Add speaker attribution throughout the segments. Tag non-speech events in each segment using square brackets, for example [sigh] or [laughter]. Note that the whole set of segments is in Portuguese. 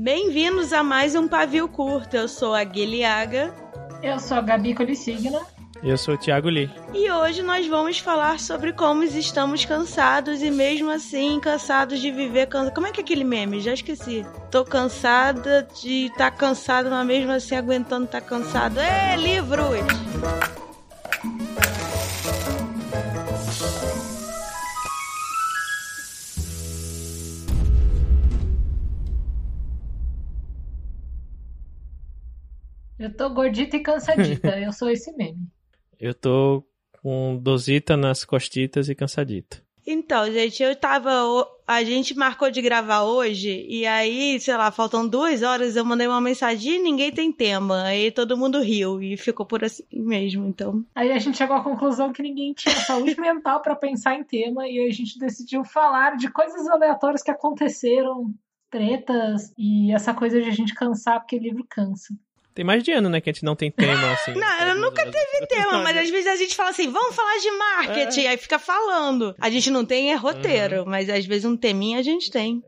Speaker 1: Bem-vindos a mais um Pavio Curto. Eu sou a Guilhaga.
Speaker 2: Eu sou a Gabi Colissigna.
Speaker 3: Eu sou o Thiago Lee.
Speaker 1: E hoje nós vamos falar sobre como estamos cansados e mesmo assim cansados de viver. Can... Como é que é aquele meme? Já esqueci. Tô cansada de estar tá cansado, mas mesmo assim aguentando estar tá cansado. É, livros!
Speaker 2: Eu tô gordita e cansadita. eu sou esse meme. [laughs]
Speaker 3: Eu tô com dosita nas costitas e cansadito.
Speaker 1: Então, gente, eu tava. A gente marcou de gravar hoje, e aí, sei lá, faltam duas horas, eu mandei uma mensagem e ninguém tem tema. Aí todo mundo riu e ficou por assim mesmo, então.
Speaker 2: Aí a gente chegou à conclusão que ninguém tinha saúde [laughs] mental para pensar em tema, e a gente decidiu falar de coisas aleatórias que aconteceram, tretas, e essa coisa de a gente cansar, porque livro cansa.
Speaker 3: Tem mais de ano, né, que a gente não tem tema, [laughs] assim.
Speaker 1: não, eu nunca teve tema, mas [laughs] às vezes a gente fala assim, vamos falar de marketing, é. aí fica falando. A gente não tem é roteiro, uhum. mas às vezes um teminha a gente tem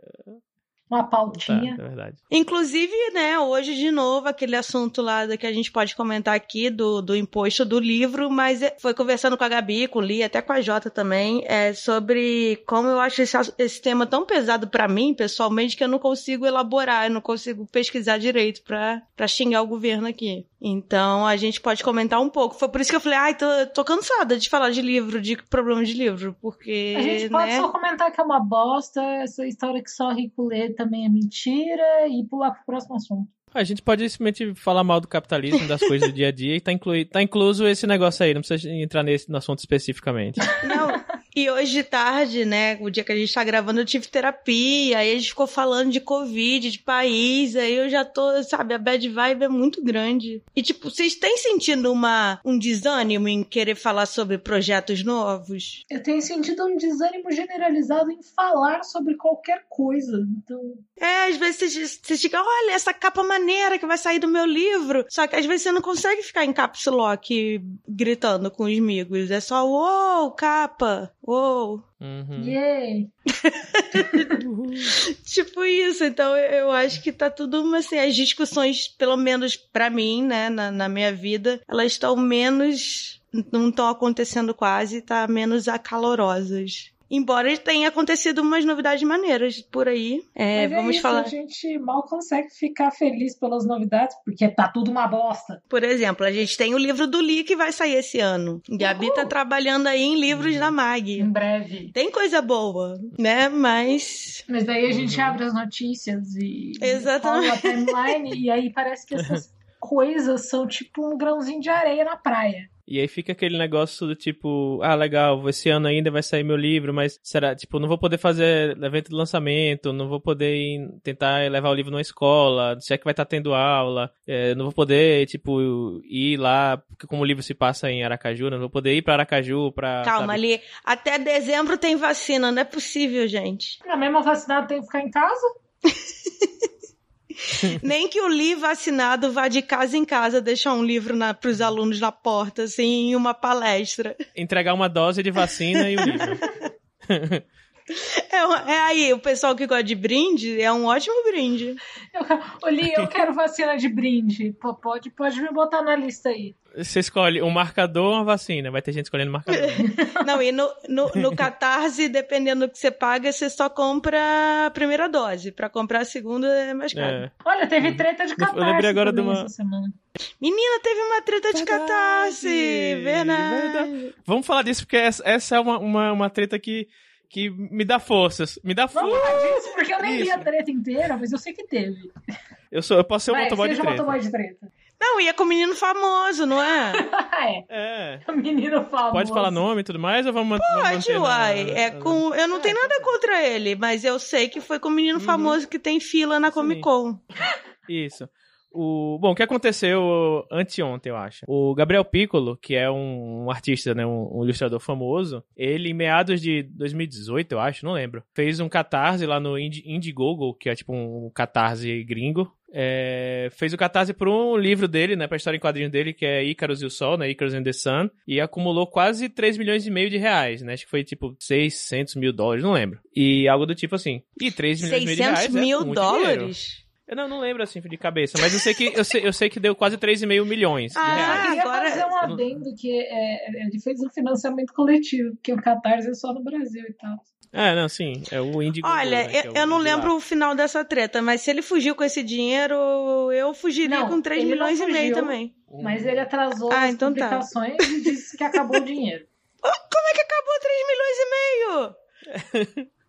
Speaker 2: uma pautinha.
Speaker 3: Tá, é verdade.
Speaker 1: Inclusive, né, hoje de novo, aquele assunto lá que a gente pode comentar aqui do, do imposto do livro, mas é, foi conversando com a Gabi, com o Li, até com a Jota também, é, sobre como eu acho esse, esse tema tão pesado para mim, pessoalmente, que eu não consigo elaborar, eu não consigo pesquisar direito para xingar o governo aqui. Então a gente pode comentar um pouco. Foi por isso que eu falei, ai, tô, tô cansada de falar de livro, de problema de livro, porque.
Speaker 2: A gente pode
Speaker 1: né?
Speaker 2: só comentar que é uma bosta, essa história que só rico lê também é mentira e pular pro próximo assunto.
Speaker 3: A gente pode simplesmente falar mal do capitalismo, das coisas do dia a dia, e tá, inclui, tá incluso esse negócio aí, não precisa entrar nesse no assunto especificamente.
Speaker 1: Não, e hoje de tarde, né, o dia que a gente tá gravando, eu tive terapia, aí a gente ficou falando de Covid, de país, aí eu já tô, sabe, a bad vibe é muito grande. E, tipo, vocês têm sentido uma, um desânimo em querer falar sobre projetos novos?
Speaker 2: Eu tenho sentido um desânimo generalizado em falar sobre qualquer coisa, então...
Speaker 1: É, às vezes você, você fica, olha, essa capa maneira que vai sair do meu livro, só que às vezes você não consegue ficar em caps lock gritando com os amigos, é só, uou, capa, Uou!
Speaker 2: Uhum. Yay! [laughs]
Speaker 1: tipo isso, então eu acho que tá tudo assim, as discussões, pelo menos para mim, né, na, na minha vida, elas estão menos não estão acontecendo quase, tá menos acalorosas. Embora tenha acontecido umas novidades maneiras por aí. É,
Speaker 2: Mas
Speaker 1: vamos
Speaker 2: é isso,
Speaker 1: falar.
Speaker 2: A gente mal consegue ficar feliz pelas novidades, porque tá tudo uma bosta.
Speaker 1: Por exemplo, a gente tem o livro do Lee que vai sair esse ano. Gabi Uhul. tá trabalhando aí em livros uhum. da Mag.
Speaker 2: Em breve.
Speaker 1: Tem coisa boa, né? Mas.
Speaker 2: Mas daí a gente uhum. abre as notícias e.
Speaker 1: Exatamente.
Speaker 2: a timeline, e aí parece que essas [laughs] coisas são tipo um grãozinho de areia na praia.
Speaker 3: E aí fica aquele negócio do tipo, ah, legal, esse ano ainda vai sair meu livro, mas será, tipo, não vou poder fazer evento de lançamento, não vou poder tentar levar o livro numa escola, se é que vai estar tendo aula, é, não vou poder, tipo, ir lá, porque como o livro se passa em Aracaju, né, não vou poder ir para Aracaju pra...
Speaker 1: Calma, sabe? ali, até dezembro tem vacina, não é possível, gente.
Speaker 2: A mesma vacinada tem que ficar em casa? [laughs] [laughs]
Speaker 1: Nem que o Li vacinado vá de casa em casa deixar um livro para os alunos na porta, assim, em uma palestra.
Speaker 3: Entregar uma dose de vacina e o livro. [laughs]
Speaker 1: É, é, aí, o pessoal que gosta de brinde é um ótimo brinde.
Speaker 2: Eu, Li, eu quero vacina de brinde. Pô, pode, pode me botar na lista aí.
Speaker 3: Você escolhe um marcador ou uma vacina. Vai ter gente escolhendo marcador. [laughs]
Speaker 1: Não, e no, no, no [laughs] Catarse, dependendo do que você paga, você só compra a primeira dose. Pra comprar a segunda é mais caro. É.
Speaker 2: Olha, teve treta de Catarse.
Speaker 3: Eu lembrei agora de uma.
Speaker 1: Menina, teve uma treta de Catarse. Verdade. verdade.
Speaker 3: Vamos falar disso, porque essa, essa é uma, uma, uma treta que que me dá forças. Me dá forças.
Speaker 2: Vamos falar disso, porque eu nem li a treta inteira, mas eu sei que teve.
Speaker 3: Eu, sou, eu posso ser um motoboy de treta.
Speaker 2: motoboy de treta.
Speaker 1: Não, e é com menino famoso, não é? [laughs]
Speaker 2: é. É. O menino famoso.
Speaker 3: Pode falar nome e tudo mais ou vamos,
Speaker 1: Pode, uai. Na... É com... Eu não é, tenho nada contra ele, mas eu sei que foi com o menino uhum. famoso que tem fila na Comic Con.
Speaker 3: Isso. O, bom, o que aconteceu anteontem, eu acho? O Gabriel Piccolo, que é um, um artista, né, um, um, ilustrador famoso, ele, em meados de 2018, eu acho, não lembro, fez um catarse lá no Indiegogo, que é tipo um catarse gringo, é, fez o catarse por um livro dele, né, pra história em quadrinho dele, que é Icarus e o Sol, né, Icarus and the Sun, e acumulou quase 3 milhões e meio de reais, né, acho que foi tipo 600 mil dólares, não lembro. E algo do tipo assim. E 3 milhões e meio de reais
Speaker 1: 600 mil
Speaker 3: é
Speaker 1: dólares?
Speaker 3: dinheiro. Eu não, não lembro assim de cabeça, mas eu sei que, eu sei, eu sei que deu quase 3,5 milhões de
Speaker 1: Ah,
Speaker 3: reais.
Speaker 2: Eu queria
Speaker 1: agora-
Speaker 2: fazer um adendo que é, ele fez um financiamento coletivo, porque o Catarse é só no Brasil e tal.
Speaker 3: É, não, sim, é o Indigo.
Speaker 1: Olha,
Speaker 3: né, que é
Speaker 1: eu,
Speaker 3: o
Speaker 1: eu não
Speaker 3: de lá.
Speaker 1: lembro o final dessa treta, mas se ele fugiu com esse dinheiro, eu fugiria
Speaker 2: Não,
Speaker 1: com 3
Speaker 2: ele não
Speaker 1: milhões e meio
Speaker 2: fugiu.
Speaker 1: também.
Speaker 2: Mas ele atrasou
Speaker 1: Ah,
Speaker 2: as
Speaker 1: então tá.
Speaker 2: publicações e disse que acabou o dinheiro. [laughs]
Speaker 1: Como é que acabou 3 milhões e meio? [laughs]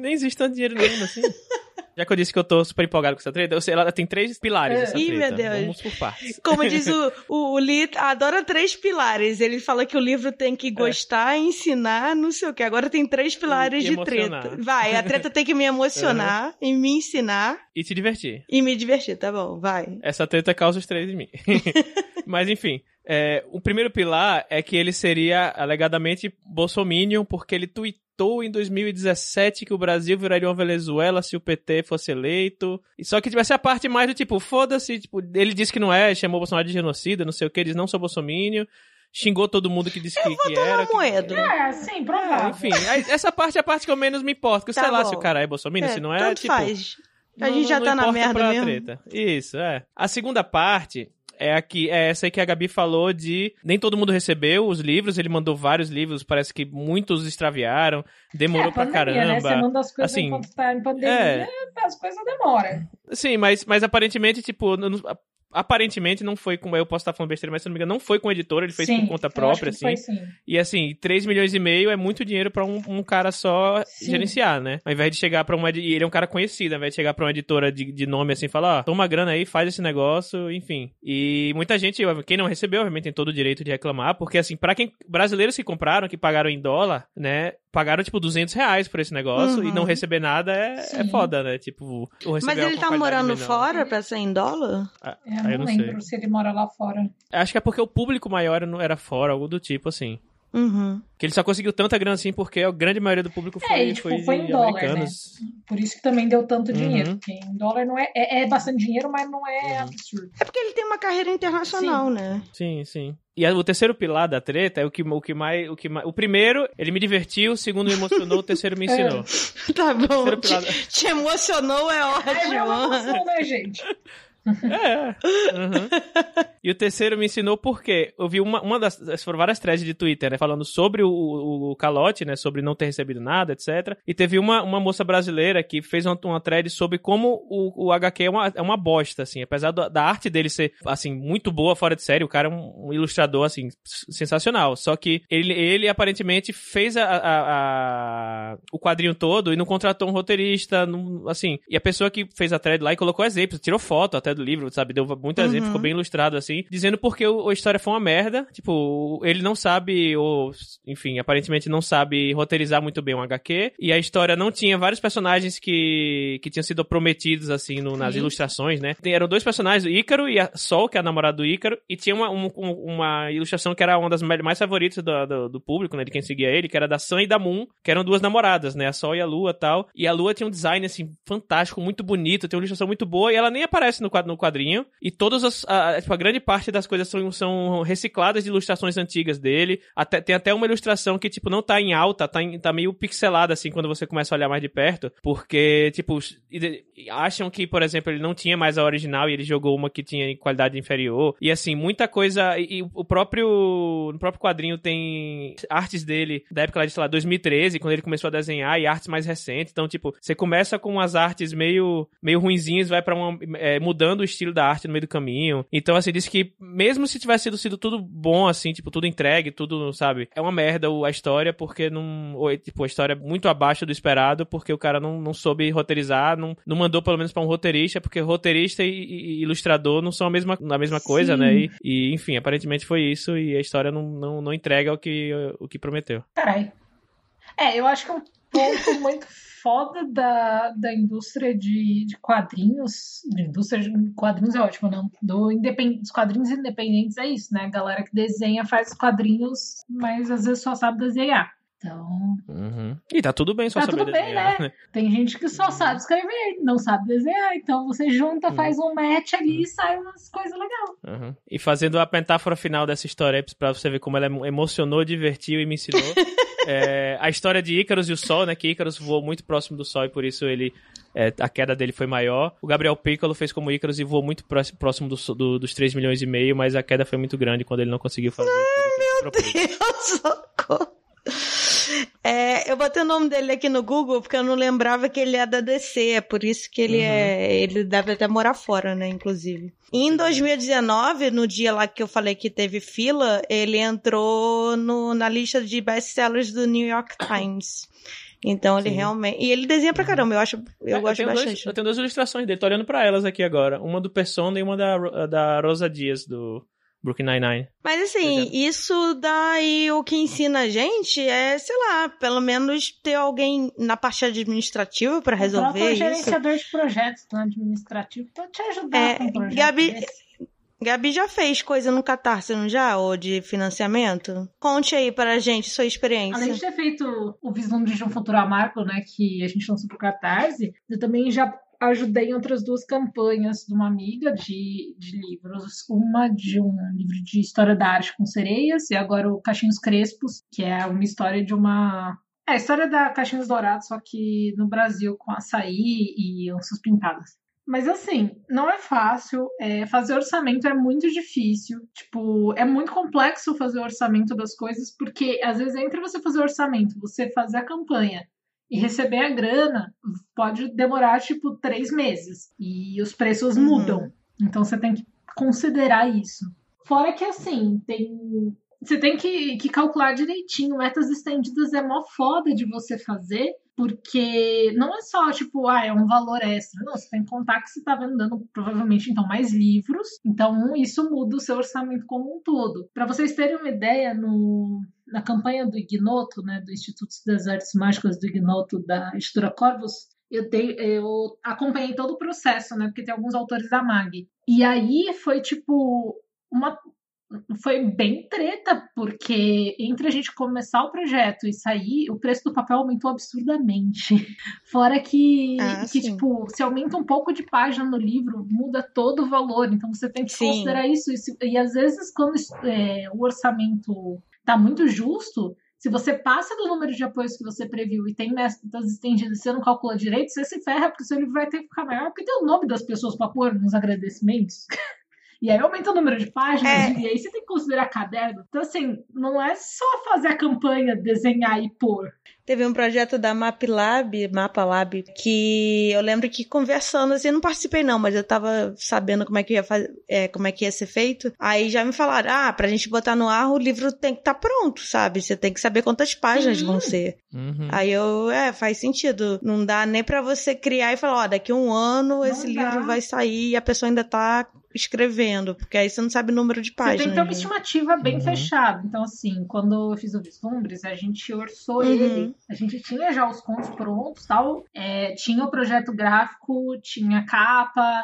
Speaker 3: Nem existe tanto dinheiro nenhum assim. [laughs] Já que eu disse que eu tô super empolgado com essa treta, eu sei, ela tem três pilares
Speaker 2: É.
Speaker 3: essa
Speaker 1: Ih,
Speaker 3: treta.
Speaker 1: meu Deus.
Speaker 3: Vamos por partes.
Speaker 1: Como diz o, [laughs] o, o Lee, adora três pilares. Ele fala que o livro tem que gostar, ensinar, não sei o que. Agora tem três pilares de
Speaker 3: emocionar.
Speaker 1: treta. Vai, a treta tem que me emocionar e me ensinar
Speaker 3: E se divertir.
Speaker 1: e me divertir, tá bom, vai.
Speaker 3: Essa treta causa os três em mim. [laughs] Mas enfim, é, o primeiro pilar é que ele seria alegadamente bolsominion porque ele tweetou em 2017 que o Brasil viraria uma Venezuela se o PT fosse eleito. E só que tivesse a parte mais do tipo, foda-se, tipo, ele disse que não é, chamou o Bolsonaro de genocida, não sei o que, diz não sou bolsominion, xingou todo mundo que disse que, que era. que-
Speaker 1: Moedo.
Speaker 2: É, sim,
Speaker 3: É,
Speaker 2: provável.
Speaker 3: enfim, essa parte é a parte que eu menos me importo. Porque
Speaker 1: Tá
Speaker 3: sei lá
Speaker 1: bom.
Speaker 3: se o cara é bolsominion, se não é,
Speaker 1: tanto
Speaker 3: tipo.
Speaker 1: faz. A
Speaker 3: não-
Speaker 1: gente já
Speaker 3: não
Speaker 1: tá na merda mesmo.
Speaker 3: Treta. Isso, é. A segunda parte é aqui, é essa aí que a Gabi falou de nem todo mundo recebeu os livros, ele mandou vários livros, parece que muitos extraviaram, demorou
Speaker 2: é,
Speaker 3: pra
Speaker 2: pandemia, Né? Você
Speaker 3: caramba.
Speaker 2: manda as coisas
Speaker 3: Assim,
Speaker 2: enquanto tá em pandemia,
Speaker 3: é.
Speaker 2: as coisas demoram.
Speaker 3: Sim, mas, mas aparentemente, tipo, aparentemente não foi com, eu posso estar falando besteira, mas se não me engano, não foi com o editor, ele fez
Speaker 2: sim,
Speaker 3: por conta própria,
Speaker 2: que foi,
Speaker 3: assim.
Speaker 2: sim.
Speaker 3: E assim, 3 milhões e meio é muito dinheiro pra um, um cara só
Speaker 2: Sim.
Speaker 3: gerenciar, né? Ao invés de chegar pra uma. E ele é um cara conhecido, ao invés de chegar pra uma editora de, de nome assim e falar, ó, toma grana aí, faz esse negócio, enfim. E muita gente, quem não recebeu, obviamente tem todo o direito de reclamar, porque assim, pra quem. Brasileiros que compraram, que pagaram em dólar, né? Pagaram tipo 200 reais por esse negócio
Speaker 1: Uhum.
Speaker 3: e não receber nada é, é foda, né? Tipo,
Speaker 1: Mas ele
Speaker 3: com
Speaker 1: tá morando
Speaker 3: menor.
Speaker 1: fora pra ser em dólar?
Speaker 3: Ah,
Speaker 2: É,
Speaker 3: eu
Speaker 2: não
Speaker 3: não
Speaker 2: lembro
Speaker 3: sei.
Speaker 2: se ele mora lá fora.
Speaker 3: Acho que é porque o público maior não era fora, algo do tipo assim.
Speaker 1: Uhum.
Speaker 3: Que ele só conseguiu tanta grana assim porque a grande maioria do público foi,
Speaker 2: É, e, tipo,
Speaker 3: foi,
Speaker 2: foi em dólar,
Speaker 3: americanos.
Speaker 2: Por isso que também deu tanto
Speaker 3: Uhum.
Speaker 2: dinheiro. Porque em dólar não é, é, é bastante dinheiro, mas não é
Speaker 3: Uhum.
Speaker 2: absurdo.
Speaker 1: É porque ele tem uma carreira internacional, né?
Speaker 3: Sim, sim. E o terceiro pilar da treta é o que, o que mais. O, que mais, o primeiro, ele me divertiu, o segundo me emocionou, o terceiro me [laughs] ensinou.
Speaker 1: Tá bom.
Speaker 3: Terceiro pilar.
Speaker 1: Te, te emocionou, é
Speaker 2: Aí é
Speaker 1: ótimo.
Speaker 2: emoção, né, gente? [laughs]
Speaker 3: É. uhum. E o terceiro me ensinou porque eu vi uma, uma das. Foram várias threads de Twitter, né? Falando sobre o, o, o calote, né? Sobre não ter recebido nada, etc. E teve uma, uma moça brasileira que fez uma, uma thread sobre como o, o HQ é uma, é uma bosta, assim. Apesar da, da arte dele ser, assim, muito boa, fora de série, o cara é um, um ilustrador, assim, sensacional. Só que ele, ele aparentemente fez a, a- a- o quadrinho todo e não contratou um roteirista, não- assim. E a pessoa que fez a thread lá e colocou exemplos, tirou foto até do livro, sabe? Deu muito
Speaker 1: Uhum.
Speaker 3: exemplo, ficou bem ilustrado, assim, dizendo porque o, a história foi uma merda. Tipo, ele não sabe, ou, enfim, aparentemente não sabe roteirizar muito bem um HQ. E a história não tinha vários personagens que, que tinham sido prometidos, assim, no- nas
Speaker 2: Sim.
Speaker 3: ilustrações, né? Tem- eram dois personagens, o Ícaro e a Sol, que é a namorada do Ícaro, e tinha uma, um- um- uma ilustração que era uma das mais favoritas do, do, do público, né? De quem seguia ele, que era da Sam e da Moon, que eram duas namoradas, né? A Sol e a Lua tal. E a Lua tinha um design, assim, fantástico, muito bonito, tem uma ilustração muito boa, e ela nem aparece no, quad- no quadrinho. E todas as. A, tipo, a grande parte das coisas são, são recicladas de ilustrações antigas dele. Até, tem até uma ilustração que, tipo, não tá em alta, tá, em- tá meio pixelada, assim, quando você começa a olhar mais de perto. Porque, tipo, acham que, por exemplo, ele não tinha mais a original e ele jogou uma que tinha qualidade inferior. E, assim, muita coisa. E, o próprio. No próprio quadrinho tem artes dele da época lá de, sei lá, 2013, quando ele começou a desenhar, e artes mais recentes. Então, tipo, você começa com umas artes meio, meio ruinzinhas, vai pra uma. é, mudando o estilo da arte no meio do caminho. Então, assim, disse que mesmo se tivesse sido, sido tudo bom, assim, tipo, tudo entregue, tudo, sabe? É uma merda a história, porque não. ou, Tipo, a história é muito abaixo do esperado, porque o cara não, não soube roteirizar, não, não mandou pelo menos pra um roteirista, porque roteirista e, e- ilustrador não são a mesma, a mesma coisa, né? E, e, enfim, aparentemente foi isso, e a história não, não, não entrega o que, o que prometeu.
Speaker 2: Carai. É, eu acho que um ponto [laughs] muito foda da, da indústria de, de quadrinhos. De indústria de quadrinhos é ótimo, não? Do independ, dos quadrinhos independentes é isso, né? A galera que desenha faz quadrinhos, mas às vezes só sabe desenhar. Então.
Speaker 3: Uhum. E tá tudo bem só
Speaker 2: tá
Speaker 3: saber
Speaker 2: tudo bem,
Speaker 3: desenhar,
Speaker 2: né? Tem gente que só sabe escrever, não sabe desenhar. Então você junta,
Speaker 3: Uhum.
Speaker 2: faz um match ali e sai umas coisas legais.
Speaker 3: Uhum. E fazendo a metáfora final dessa história aí, pra você ver como ela emo- emocionou, divertiu e me ensinou. [laughs] é, a história de Ícaros e o Sol, né? Que Ícaros voou muito próximo do Sol e por isso ele. é, a queda dele foi maior. O Gabriel Piccolo fez como Ícaros e voou muito pró- próximo do do- dos 3 milhões e meio, mas a queda foi muito grande quando ele não conseguiu fazer. ele propôs.
Speaker 1: Deus, [laughs] socorro. [laughs] É, eu botei o nome dele aqui no Google porque eu não lembrava que ele é da DC, é por isso que ele
Speaker 3: Uhum.
Speaker 1: é. Ele deve até morar fora, né? Inclusive. Em 2019, no dia lá que eu falei que teve fila, ele entrou no, na lista de best-sellers do New York Times. Então ele
Speaker 3: Sim.
Speaker 1: realmente. E ele desenha pra caramba, eu acho. Eu
Speaker 3: É,
Speaker 1: gosto
Speaker 3: tenho
Speaker 1: bastante.
Speaker 3: Dois, eu tenho duas ilustrações dele, tô olhando pra elas aqui agora. Uma do Persona e uma da, da Rosa Dias, do Brooklyn Nine-Nine.
Speaker 1: Mas assim, isso daí o que ensina a gente é, sei lá, pelo menos ter alguém na parte administrativa pra resolver
Speaker 2: Coloca um
Speaker 1: isso.
Speaker 2: gerenciador de projetos no administrativo pra te ajudar
Speaker 1: É,
Speaker 2: com um projeto
Speaker 1: Gabi-
Speaker 2: desse.
Speaker 1: Gabi já fez coisa no Catarse, não já? Ou de financiamento? Conte aí pra gente sua experiência.
Speaker 2: Além de ter feito o vislumbre de um futuro amargo, né, que a gente lançou pro Catarse, eu também já ajudei outras duas campanhas de uma amiga de, de livros. Uma de um livro de história da arte com sereias, e agora o Caixinhos Crespos, que é uma história de uma. É a história da Caixinhos Dourados, só que no Brasil com açaí e onças pintadas. Mas assim, não é fácil. é, fazer orçamento é muito difícil. Tipo, é muito complexo fazer o orçamento das coisas, porque às vezes entre você fazer o orçamento, você fazer a campanha e receber a grana, pode demorar tipo três meses. E os preços
Speaker 1: Uhum.
Speaker 2: mudam. Então você tem que considerar isso. Fora que assim, tem. Você tem que, que calcular direitinho. Metas estendidas é mó foda de você fazer, porque não é só, tipo, ah, é um valor extra. Não, você tem que contar que você está vendendo provavelmente então mais livros. Então, isso muda o seu orçamento como um todo. Para vocês terem uma ideia, no, na campanha do Ignoto, né, do Instituto das Artes Mágicas do Ignoto, da editora Corvus, eu, dei, eu acompanhei todo o processo, né? Porque tem alguns autores da MAG. E aí foi tipo uma. Foi bem treta, porque entre a gente começar o projeto e sair, o preço do papel aumentou absurdamente. [laughs] Fora que,
Speaker 1: Ah,
Speaker 2: que tipo, se aumenta um pouco de página no livro, muda todo o valor. Então você tem que
Speaker 1: Sim.
Speaker 2: considerar isso. E, e às vezes, quando é, o orçamento tá muito justo, se você passa do número de apoios que você previu e tem metas estendidas e você não calcula direito, você se ferra, porque seu livro vai ter que ficar maior, porque tem o nome das pessoas para pôr nos agradecimentos. [laughs] E aí aumenta o número de páginas,
Speaker 1: É.
Speaker 2: e aí você tem que considerar caderno. Então, assim, não é só fazer a campanha, desenhar e pôr.
Speaker 1: Teve um projeto da MapLab, MapaLab, que eu lembro que conversando, assim, eu não participei não, mas eu tava sabendo como é que ia fazer, é, como é que ia ser feito. Aí já me falaram, ah, pra gente botar no ar, o livro tem que estar pronto, sabe? Você tem que saber quantas páginas
Speaker 2: Sim.
Speaker 1: vão ser.
Speaker 3: Uhum.
Speaker 1: Aí eu, é, faz sentido. Não dá nem pra você criar e falar, ó, daqui a um ano esse
Speaker 2: dá.
Speaker 1: livro vai sair e a pessoa ainda tá escrevendo, porque aí você não sabe o número de
Speaker 2: Você
Speaker 1: páginas.
Speaker 2: tem que ter uma
Speaker 1: né?
Speaker 2: estimativa bem
Speaker 3: Uhum.
Speaker 2: fechada. Então, assim, quando eu fiz o Vislumbres, a gente orçou
Speaker 1: Uhum.
Speaker 2: ele. A gente tinha já os contos prontos tal. É, tinha o projeto gráfico, tinha capa.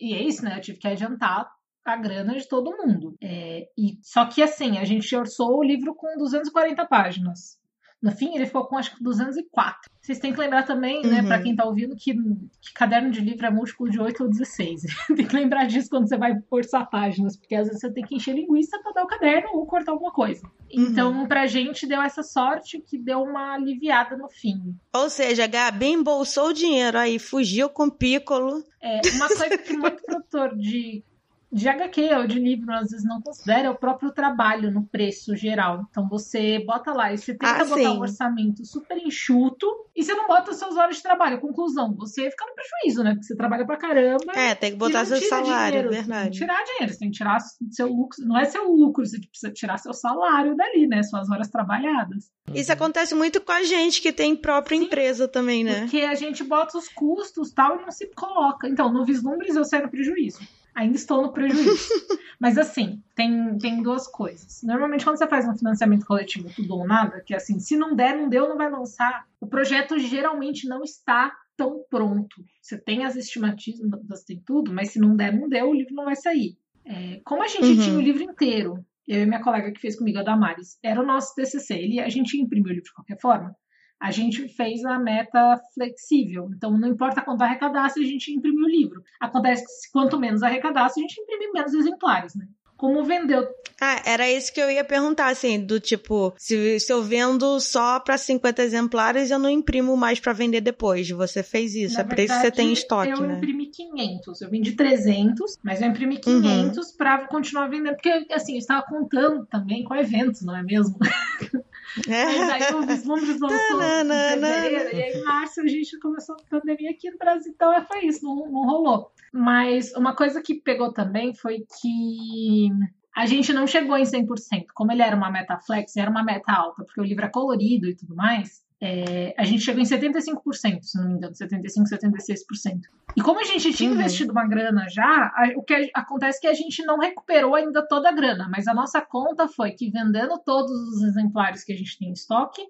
Speaker 2: E é isso, né? Eu tive que adiantar a grana de todo mundo. É, e, só que, assim, a gente orçou o livro com 240 páginas. No fim, ele ficou com acho que 204. Vocês têm que lembrar também, né,
Speaker 1: Uhum.
Speaker 2: pra quem tá ouvindo, que, que caderno de livro é múltiplo de 8 ou 16. [laughs] tem que lembrar disso quando você vai forçar páginas, porque às vezes você tem que encher linguiça pra dar o caderno ou cortar alguma coisa. Então, pra gente, deu essa sorte que deu uma aliviada no fim.
Speaker 1: Ou seja, a Gabi embolsou o dinheiro aí, fugiu com o Piccolo.
Speaker 2: É, uma coisa que muito produtor de, de HQ ou de livro às vezes não considera é o próprio trabalho no preço geral. Então você bota lá e você tenta
Speaker 1: Ah,
Speaker 2: botar
Speaker 1: sim.
Speaker 2: um orçamento super enxuto e você não bota suas horas de trabalho. Conclusão, você fica no prejuízo, né? Porque você trabalha pra caramba.
Speaker 1: É, tem que botar seu salário,
Speaker 2: dinheiro. Você tem
Speaker 1: verdade.
Speaker 2: que tirar dinheiro, você tem que tirar seu lucro. Não é seu lucro, você precisa tirar seu salário dali, né? Suas horas trabalhadas.
Speaker 1: Isso acontece muito com a gente que tem própria
Speaker 2: Sim.
Speaker 1: empresa também, né?
Speaker 2: Porque a gente bota os custos tal e não se coloca. Então, no Vislumbres eu saio no prejuízo. Ainda estou no prejuízo. [laughs] Mas assim, tem, tem duas coisas. Normalmente, quando você faz um financiamento coletivo tudo ou nada, que é assim, se não der, não deu, não vai lançar, o projeto geralmente não está tão pronto. Você tem as estimativas, você tem tudo, mas se não der, não deu, o livro não vai sair. É, como a gente
Speaker 1: Uhum.
Speaker 2: tinha o livro inteiro eu e minha colega que fez comigo, a Damares, era o nosso TCC. Ele, a gente imprimiu o livro de qualquer forma. A gente fez a meta flexível. Então, não importa quanto arrecadasse, a gente imprimiu o livro. Acontece que quanto menos arrecadasse, a gente imprime menos exemplares, né? como vendeu.
Speaker 1: Ah, era isso que eu ia perguntar, assim, do tipo, se, se eu vendo só para 50 exemplares, eu não imprimo mais para vender depois. Você fez isso,
Speaker 2: Na
Speaker 1: é por isso que você tem estoque,
Speaker 2: eu
Speaker 1: né?
Speaker 2: Eu imprimi 500, eu vendi 300, mas eu imprimi 500 uhum. para continuar vendendo, porque, assim, eu estava contando também com eventos, não é mesmo? [laughs] É. Mas aí o Vislumbres lançou em fevereiro, e aí em março a gente começou a pandemia aqui no Brasil, então é, foi isso, não, não rolou. Mas uma coisa que pegou também foi que a gente não chegou em 100%. Como ele era uma meta flex, era uma meta alta, porque o livro é colorido e tudo mais, é, a gente chegou em 75%, se não me engano, 75%, 76%. E como a gente tinha uhum. investido uma grana já, a, o que a, acontece é que a gente não recuperou ainda toda a grana, mas a nossa conta foi que vendendo todos os exemplares que a gente tem em estoque,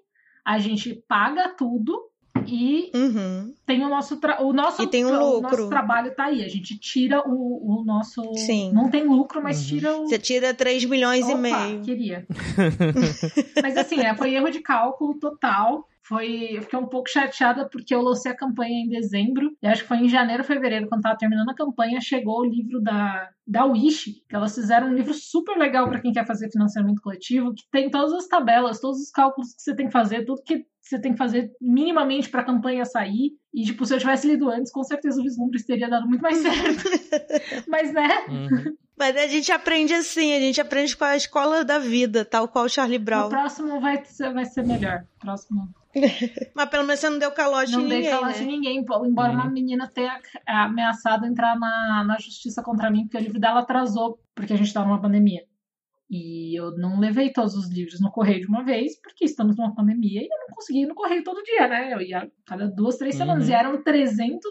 Speaker 2: a gente paga tudo e uhum. tem o nosso o nosso
Speaker 1: e tem um lucro.
Speaker 2: o nosso trabalho tá aí a gente tira o, o nosso
Speaker 1: Sim.
Speaker 2: não tem lucro mas uhum. tira o
Speaker 1: você tira 3 milhões
Speaker 2: Opa,
Speaker 1: e meio
Speaker 2: queria [laughs] mas assim é, foi erro de cálculo total foi, eu fiquei um pouco chateada porque eu lancei a campanha em dezembro, e acho que foi em janeiro, fevereiro, quando tava terminando a campanha, chegou o livro da, da Wish, que elas fizeram um livro super legal para quem quer fazer financiamento coletivo, que tem todas as tabelas, todos os cálculos que você tem que fazer, tudo que você tem que fazer minimamente para a campanha sair. E, tipo, se eu tivesse lido antes, com certeza o Vislumbres teria dado muito mais certo. [laughs] Mas, né?
Speaker 1: Uhum. Mas a gente aprende assim, a gente aprende com a escola da vida, tal qual o Charlie Brown. O
Speaker 2: próximo vai ser, vai ser melhor. Próximo. [laughs]
Speaker 1: Mas pelo menos você não deu calote
Speaker 2: não
Speaker 1: em ninguém.
Speaker 2: Não dei calote
Speaker 1: né?
Speaker 2: em ninguém, embora uhum. uma menina tenha ameaçado entrar na, na justiça contra mim, porque o livro dela atrasou, porque a gente tá numa pandemia. E eu não levei todos os livros no correio de uma vez, porque estamos numa pandemia e eu não consegui ir no correio todo dia, né? Eu ia cada duas, três semanas. Uhum. E eram 300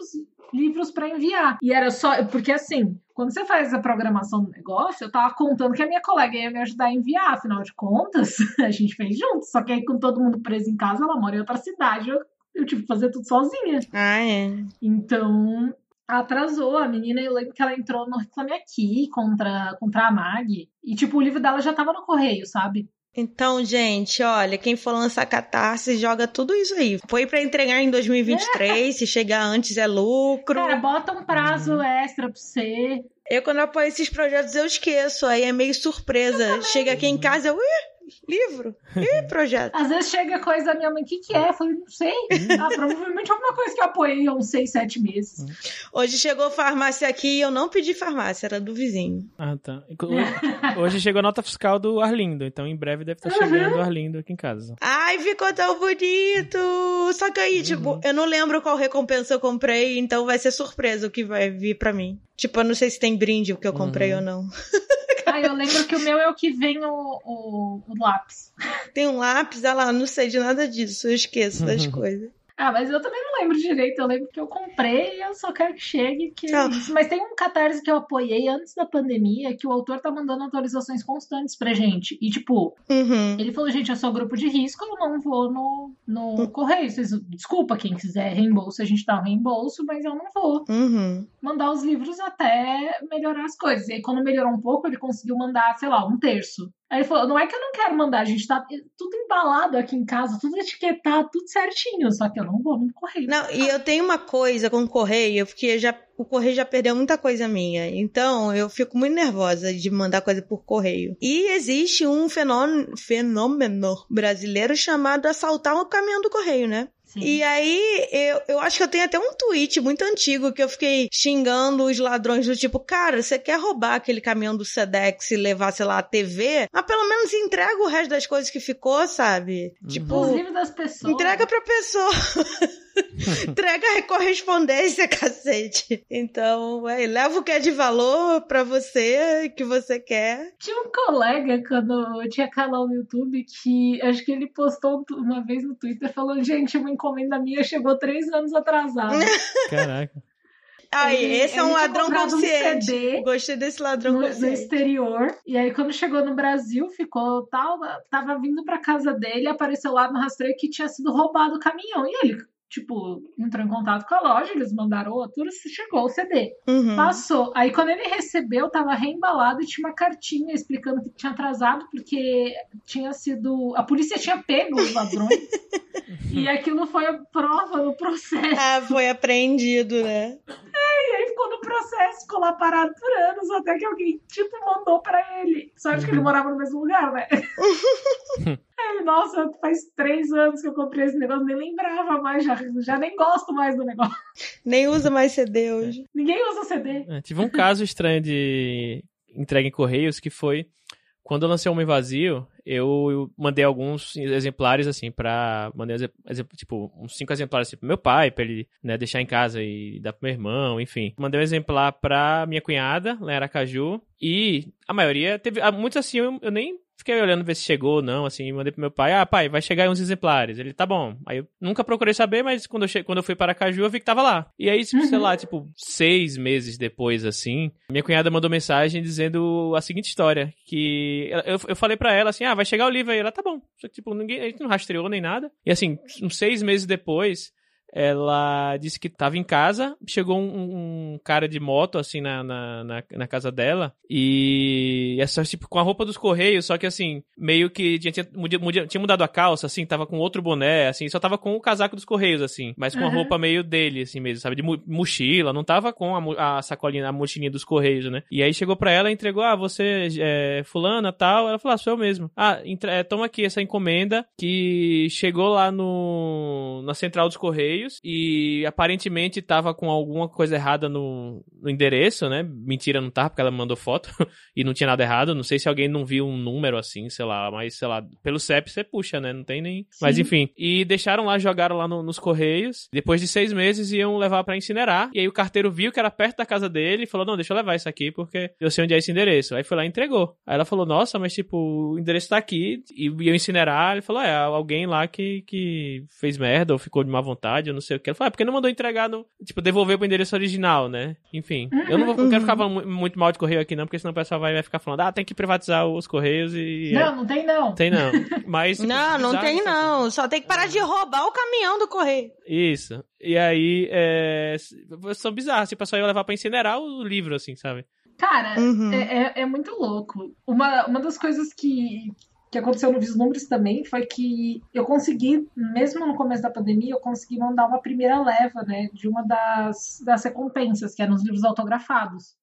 Speaker 2: livros para enviar. E era só. Porque assim, quando você faz a programação do negócio, eu tava contando que a minha colega ia me ajudar a enviar. Afinal de contas, [laughs] a gente fez juntos. Só que aí, com todo mundo preso em casa, ela mora em outra cidade. Eu, eu tive que fazer tudo sozinha.
Speaker 1: Ah, é.
Speaker 2: Então, atrasou. A menina, eu lembro que ela entrou no Reclame Aqui contra, contra a Mag. E, tipo, o livro dela já tava no correio, sabe?
Speaker 1: Então, gente, olha, quem for lançar catarse, joga tudo isso aí. Foi para entregar em 2023, se chegar antes é lucro.
Speaker 2: Cara, bota um prazo uhum. extra pra você.
Speaker 1: Eu, quando apoio esses projetos, eu esqueço. Aí é meio surpresa. Chega aqui em casa, eu. Livro? E [laughs] projeto?
Speaker 2: Às vezes chega coisa da minha mãe, o que, que é? Eu falei, não sei. Ah, provavelmente alguma coisa que eu apoiei há uns seis, sete meses.
Speaker 1: Hoje chegou farmácia aqui e eu não pedi farmácia, era do vizinho.
Speaker 3: Ah, tá. [laughs] Hoje, chegou a nota fiscal do Arlindo, então em breve deve estar chegando o uhum. Arlindo aqui em casa.
Speaker 1: Ai, ficou tão bonito! Só que aí, uhum. tipo, eu não lembro qual recompensa eu comprei, então vai ser surpresa o que vai vir pra mim. Tipo, eu não sei se tem brinde o que eu comprei uhum. ou não. [laughs]
Speaker 2: Ah, eu lembro que o meu é o que vem o, o, o lápis.
Speaker 1: Tem um lápis, olha lá, não sei de nada disso, eu esqueço das coisas. [laughs]
Speaker 2: Ah, mas eu também não lembro direito. Eu lembro que eu comprei e eu só quero que chegue. Que é isso. Mas tem um catarse que eu apoiei antes da pandemia que o autor tá mandando atualizações constantes pra gente. E, tipo,
Speaker 1: uhum.
Speaker 2: ele falou: gente, eu sou grupo de risco, eu não vou no, no uhum. correio. Vocês, desculpa, quem quiser reembolso, a gente dá um reembolso, mas eu não vou
Speaker 1: uhum.
Speaker 2: mandar os livros até melhorar as coisas. E aí, quando melhorou um pouco, ele conseguiu mandar, sei lá, um terço. Aí ele falou: não é que eu não quero mandar, a gente tá tudo embalado aqui em casa, tudo etiquetado, tudo certinho, só que eu não vou no correio.
Speaker 1: Não, e eu tenho uma coisa com o correio, porque já, o correio já perdeu muita coisa minha. Então eu fico muito nervosa de mandar coisa por correio. E existe um fenômeno, fenômeno brasileiro chamado assaltar o caminhão do correio, né? Sim. E aí, eu, eu acho que eu tenho até um tweet muito antigo que eu fiquei xingando os ladrões do tipo, cara, você quer roubar aquele caminhão do Sedex e levar, sei lá, a TV? Mas pelo menos entrega o resto das coisas que ficou, sabe?
Speaker 2: Uhum. Tipo. Inclusive das pessoas.
Speaker 1: Entrega pra pessoa. [laughs] [laughs] entrega a correspondência, cacete. Então, é, leva o que é de valor pra você, que você quer.
Speaker 2: Tinha um colega, quando eu tinha canal no YouTube, que acho que ele postou uma vez no Twitter falando, gente, uma encomenda minha chegou três anos atrasada. [laughs]
Speaker 3: Caraca.
Speaker 1: Aí, ele, esse é um ladrão consciente. Um Gostei desse ladrão
Speaker 2: no,
Speaker 1: consciente.
Speaker 2: No exterior. E aí, quando chegou no Brasil, ficou tal. Tava vindo pra casa dele, apareceu lá no rastreio que tinha sido roubado o caminhão. E ele, tipo, entrou em contato com a loja, eles mandaram outro, chegou o CD.
Speaker 1: Uhum.
Speaker 2: Passou. Aí quando ele recebeu, tava reembalado e tinha uma cartinha explicando que tinha atrasado porque tinha sido. A polícia tinha pego os ladrões. [laughs] e aquilo foi a prova no processo.
Speaker 1: Ah, foi apreendido, né?
Speaker 2: E aí ficou no processo, ficou lá parado por anos, até que alguém, tipo, mandou pra ele. Só acho que ele morava no mesmo lugar, né? [laughs] Aí ele, nossa, faz três anos que eu comprei esse negócio, nem lembrava mais, já, já nem gosto mais do negócio.
Speaker 1: Nem usa mais CD hoje.
Speaker 2: Ninguém usa CD.
Speaker 3: É, tive um caso estranho de entrega em correios que foi quando eu lancei o Homem Vazio, eu, mandei alguns exemplares, assim, pra. Mandei, tipo, uns cinco exemplares assim, pro meu pai, pra ele né, deixar em casa e dar pro meu irmão, enfim. Mandei um exemplar pra minha cunhada, lá em Aracaju, e a maioria teve. Muitos assim, eu, eu nem Fiquei olhando ver se chegou ou não, assim, mandei pro meu pai, ah, pai, vai chegar aí uns exemplares. Ele, tá bom. Aí eu nunca procurei saber, mas quando eu, che... quando eu fui para Caju, eu vi que tava lá. E aí, tipo, sei lá, tipo, seis meses depois, assim, minha cunhada mandou mensagem dizendo a seguinte história, que eu, eu falei para ela, assim, ah, vai chegar o livro aí. Ela, tá bom. Só que, tipo, ninguém, a gente não rastreou nem nada. E assim, uns seis meses depois, ela disse que estava em casa, chegou um, um, cara de moto, assim, na, na, na, na casa dela, e essa, tipo, com a roupa dos Correios, só que, assim, meio que tinha, tinha, tinha mudado a calça, assim, tava com outro boné, assim, só tava com o casaco dos Correios, assim, mas com uhum. a roupa meio dele, assim mesmo, sabe, de mochila, não tava com a, a sacolinha, a mochilinha dos Correios, né? E aí chegou pra ela e entregou, ah, você é fulana, tal, ela falou, ah, sou eu mesmo. Ah, é, toma aqui essa encomenda que chegou lá no, na central dos Correios, Correios e aparentemente tava com alguma coisa errada no, no endereço, né? Mentira, não tava, porque ela mandou foto [laughs] e não tinha nada errado. Não sei se alguém não viu um número assim, sei lá, mas sei lá, pelo CEP você puxa, né? Não tem nem. Sim. Mas enfim. E deixaram lá, jogaram lá no, nos Correios. Depois de seis meses iam levar para incinerar. E aí o carteiro viu que era perto da casa dele e falou: Não, deixa eu levar isso aqui porque eu sei onde é esse endereço. Aí foi lá e entregou. Aí ela falou: Nossa, mas tipo, o endereço tá aqui. E iam incinerar. Ele falou: É, alguém lá que, que fez merda ou ficou de má vontade não sei o que. Ela falou, ah, porque não mandou entregar no. Tipo, devolver pro endereço original, né? Enfim. Eu não, vou, uhum. não quero ficar falando muito mal de correio aqui, não, porque senão o pessoal vai, vai ficar falando, ah, tem que privatizar os correios e.
Speaker 2: É. Não, é. não tem não.
Speaker 3: Tem não. Mas. [laughs]
Speaker 1: não, não tem não. Só tem que parar de roubar o caminhão do correio.
Speaker 3: Isso. E aí, é. São bizarros. Tipo, é só ia levar pra incinerar o livro, assim, sabe?
Speaker 2: Cara, uhum. é, é, é, muito louco. Uma, uma das coisas que, que aconteceu no Vislumbres também foi que eu consegui, mesmo no começo da pandemia, eu consegui mandar uma primeira leva, né, de uma das, das recompensas, que eram os livros autografados.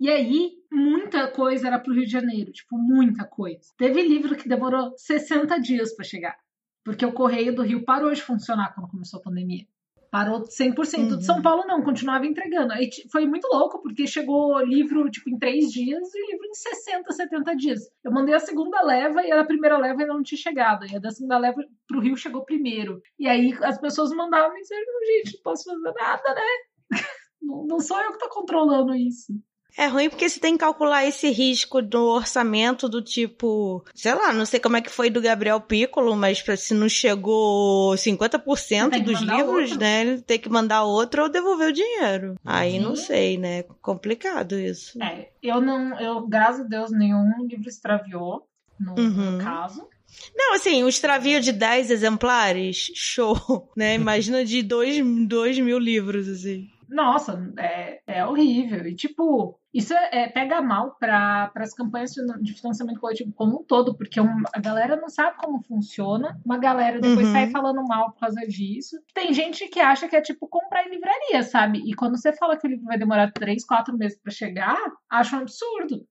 Speaker 2: E aí, muita coisa era pro Rio de Janeiro, tipo, muita coisa. Teve livro que demorou 60 dias para chegar, porque o correio do Rio parou de funcionar quando começou a pandemia. Parou 100%. Uhum. De São uhum. Paulo não, continuava entregando. Aí foi muito louco, porque chegou livro tipo em três dias e livro em 60, 70 dias. Eu mandei a segunda leva e a primeira leva ainda não tinha chegado. E a da segunda leva pro Rio chegou primeiro. E aí as pessoas mandavam mensagem, gente, não posso fazer nada, né? [laughs] não, não sou eu que tô controlando isso.
Speaker 1: É ruim porque você tem que calcular esse risco do orçamento do tipo, sei lá, não sei como é que foi do Gabriel Piccolo, mas se não chegou 50% dos livros, outro. né, ele tem que mandar outro ou devolver o dinheiro. Aí não sei, né? Complicado isso.
Speaker 2: É, eu não, eu, graças a Deus, nenhum livro extraviou no, uhum. no caso.
Speaker 1: Não, assim, um extravio de 10 exemplares, show, [laughs] né? Imagina de 2 mil livros, assim.
Speaker 2: Nossa, é, é horrível. E, tipo, isso é, é, pega mal para as campanhas de financiamento coletivo como um todo, porque um, a galera não sabe como funciona, uma galera depois uhum. sai falando mal por causa disso. Tem gente que acha que é tipo comprar em livraria, sabe? E quando você fala que o livro vai demorar três, quatro meses para chegar, acha um absurdo.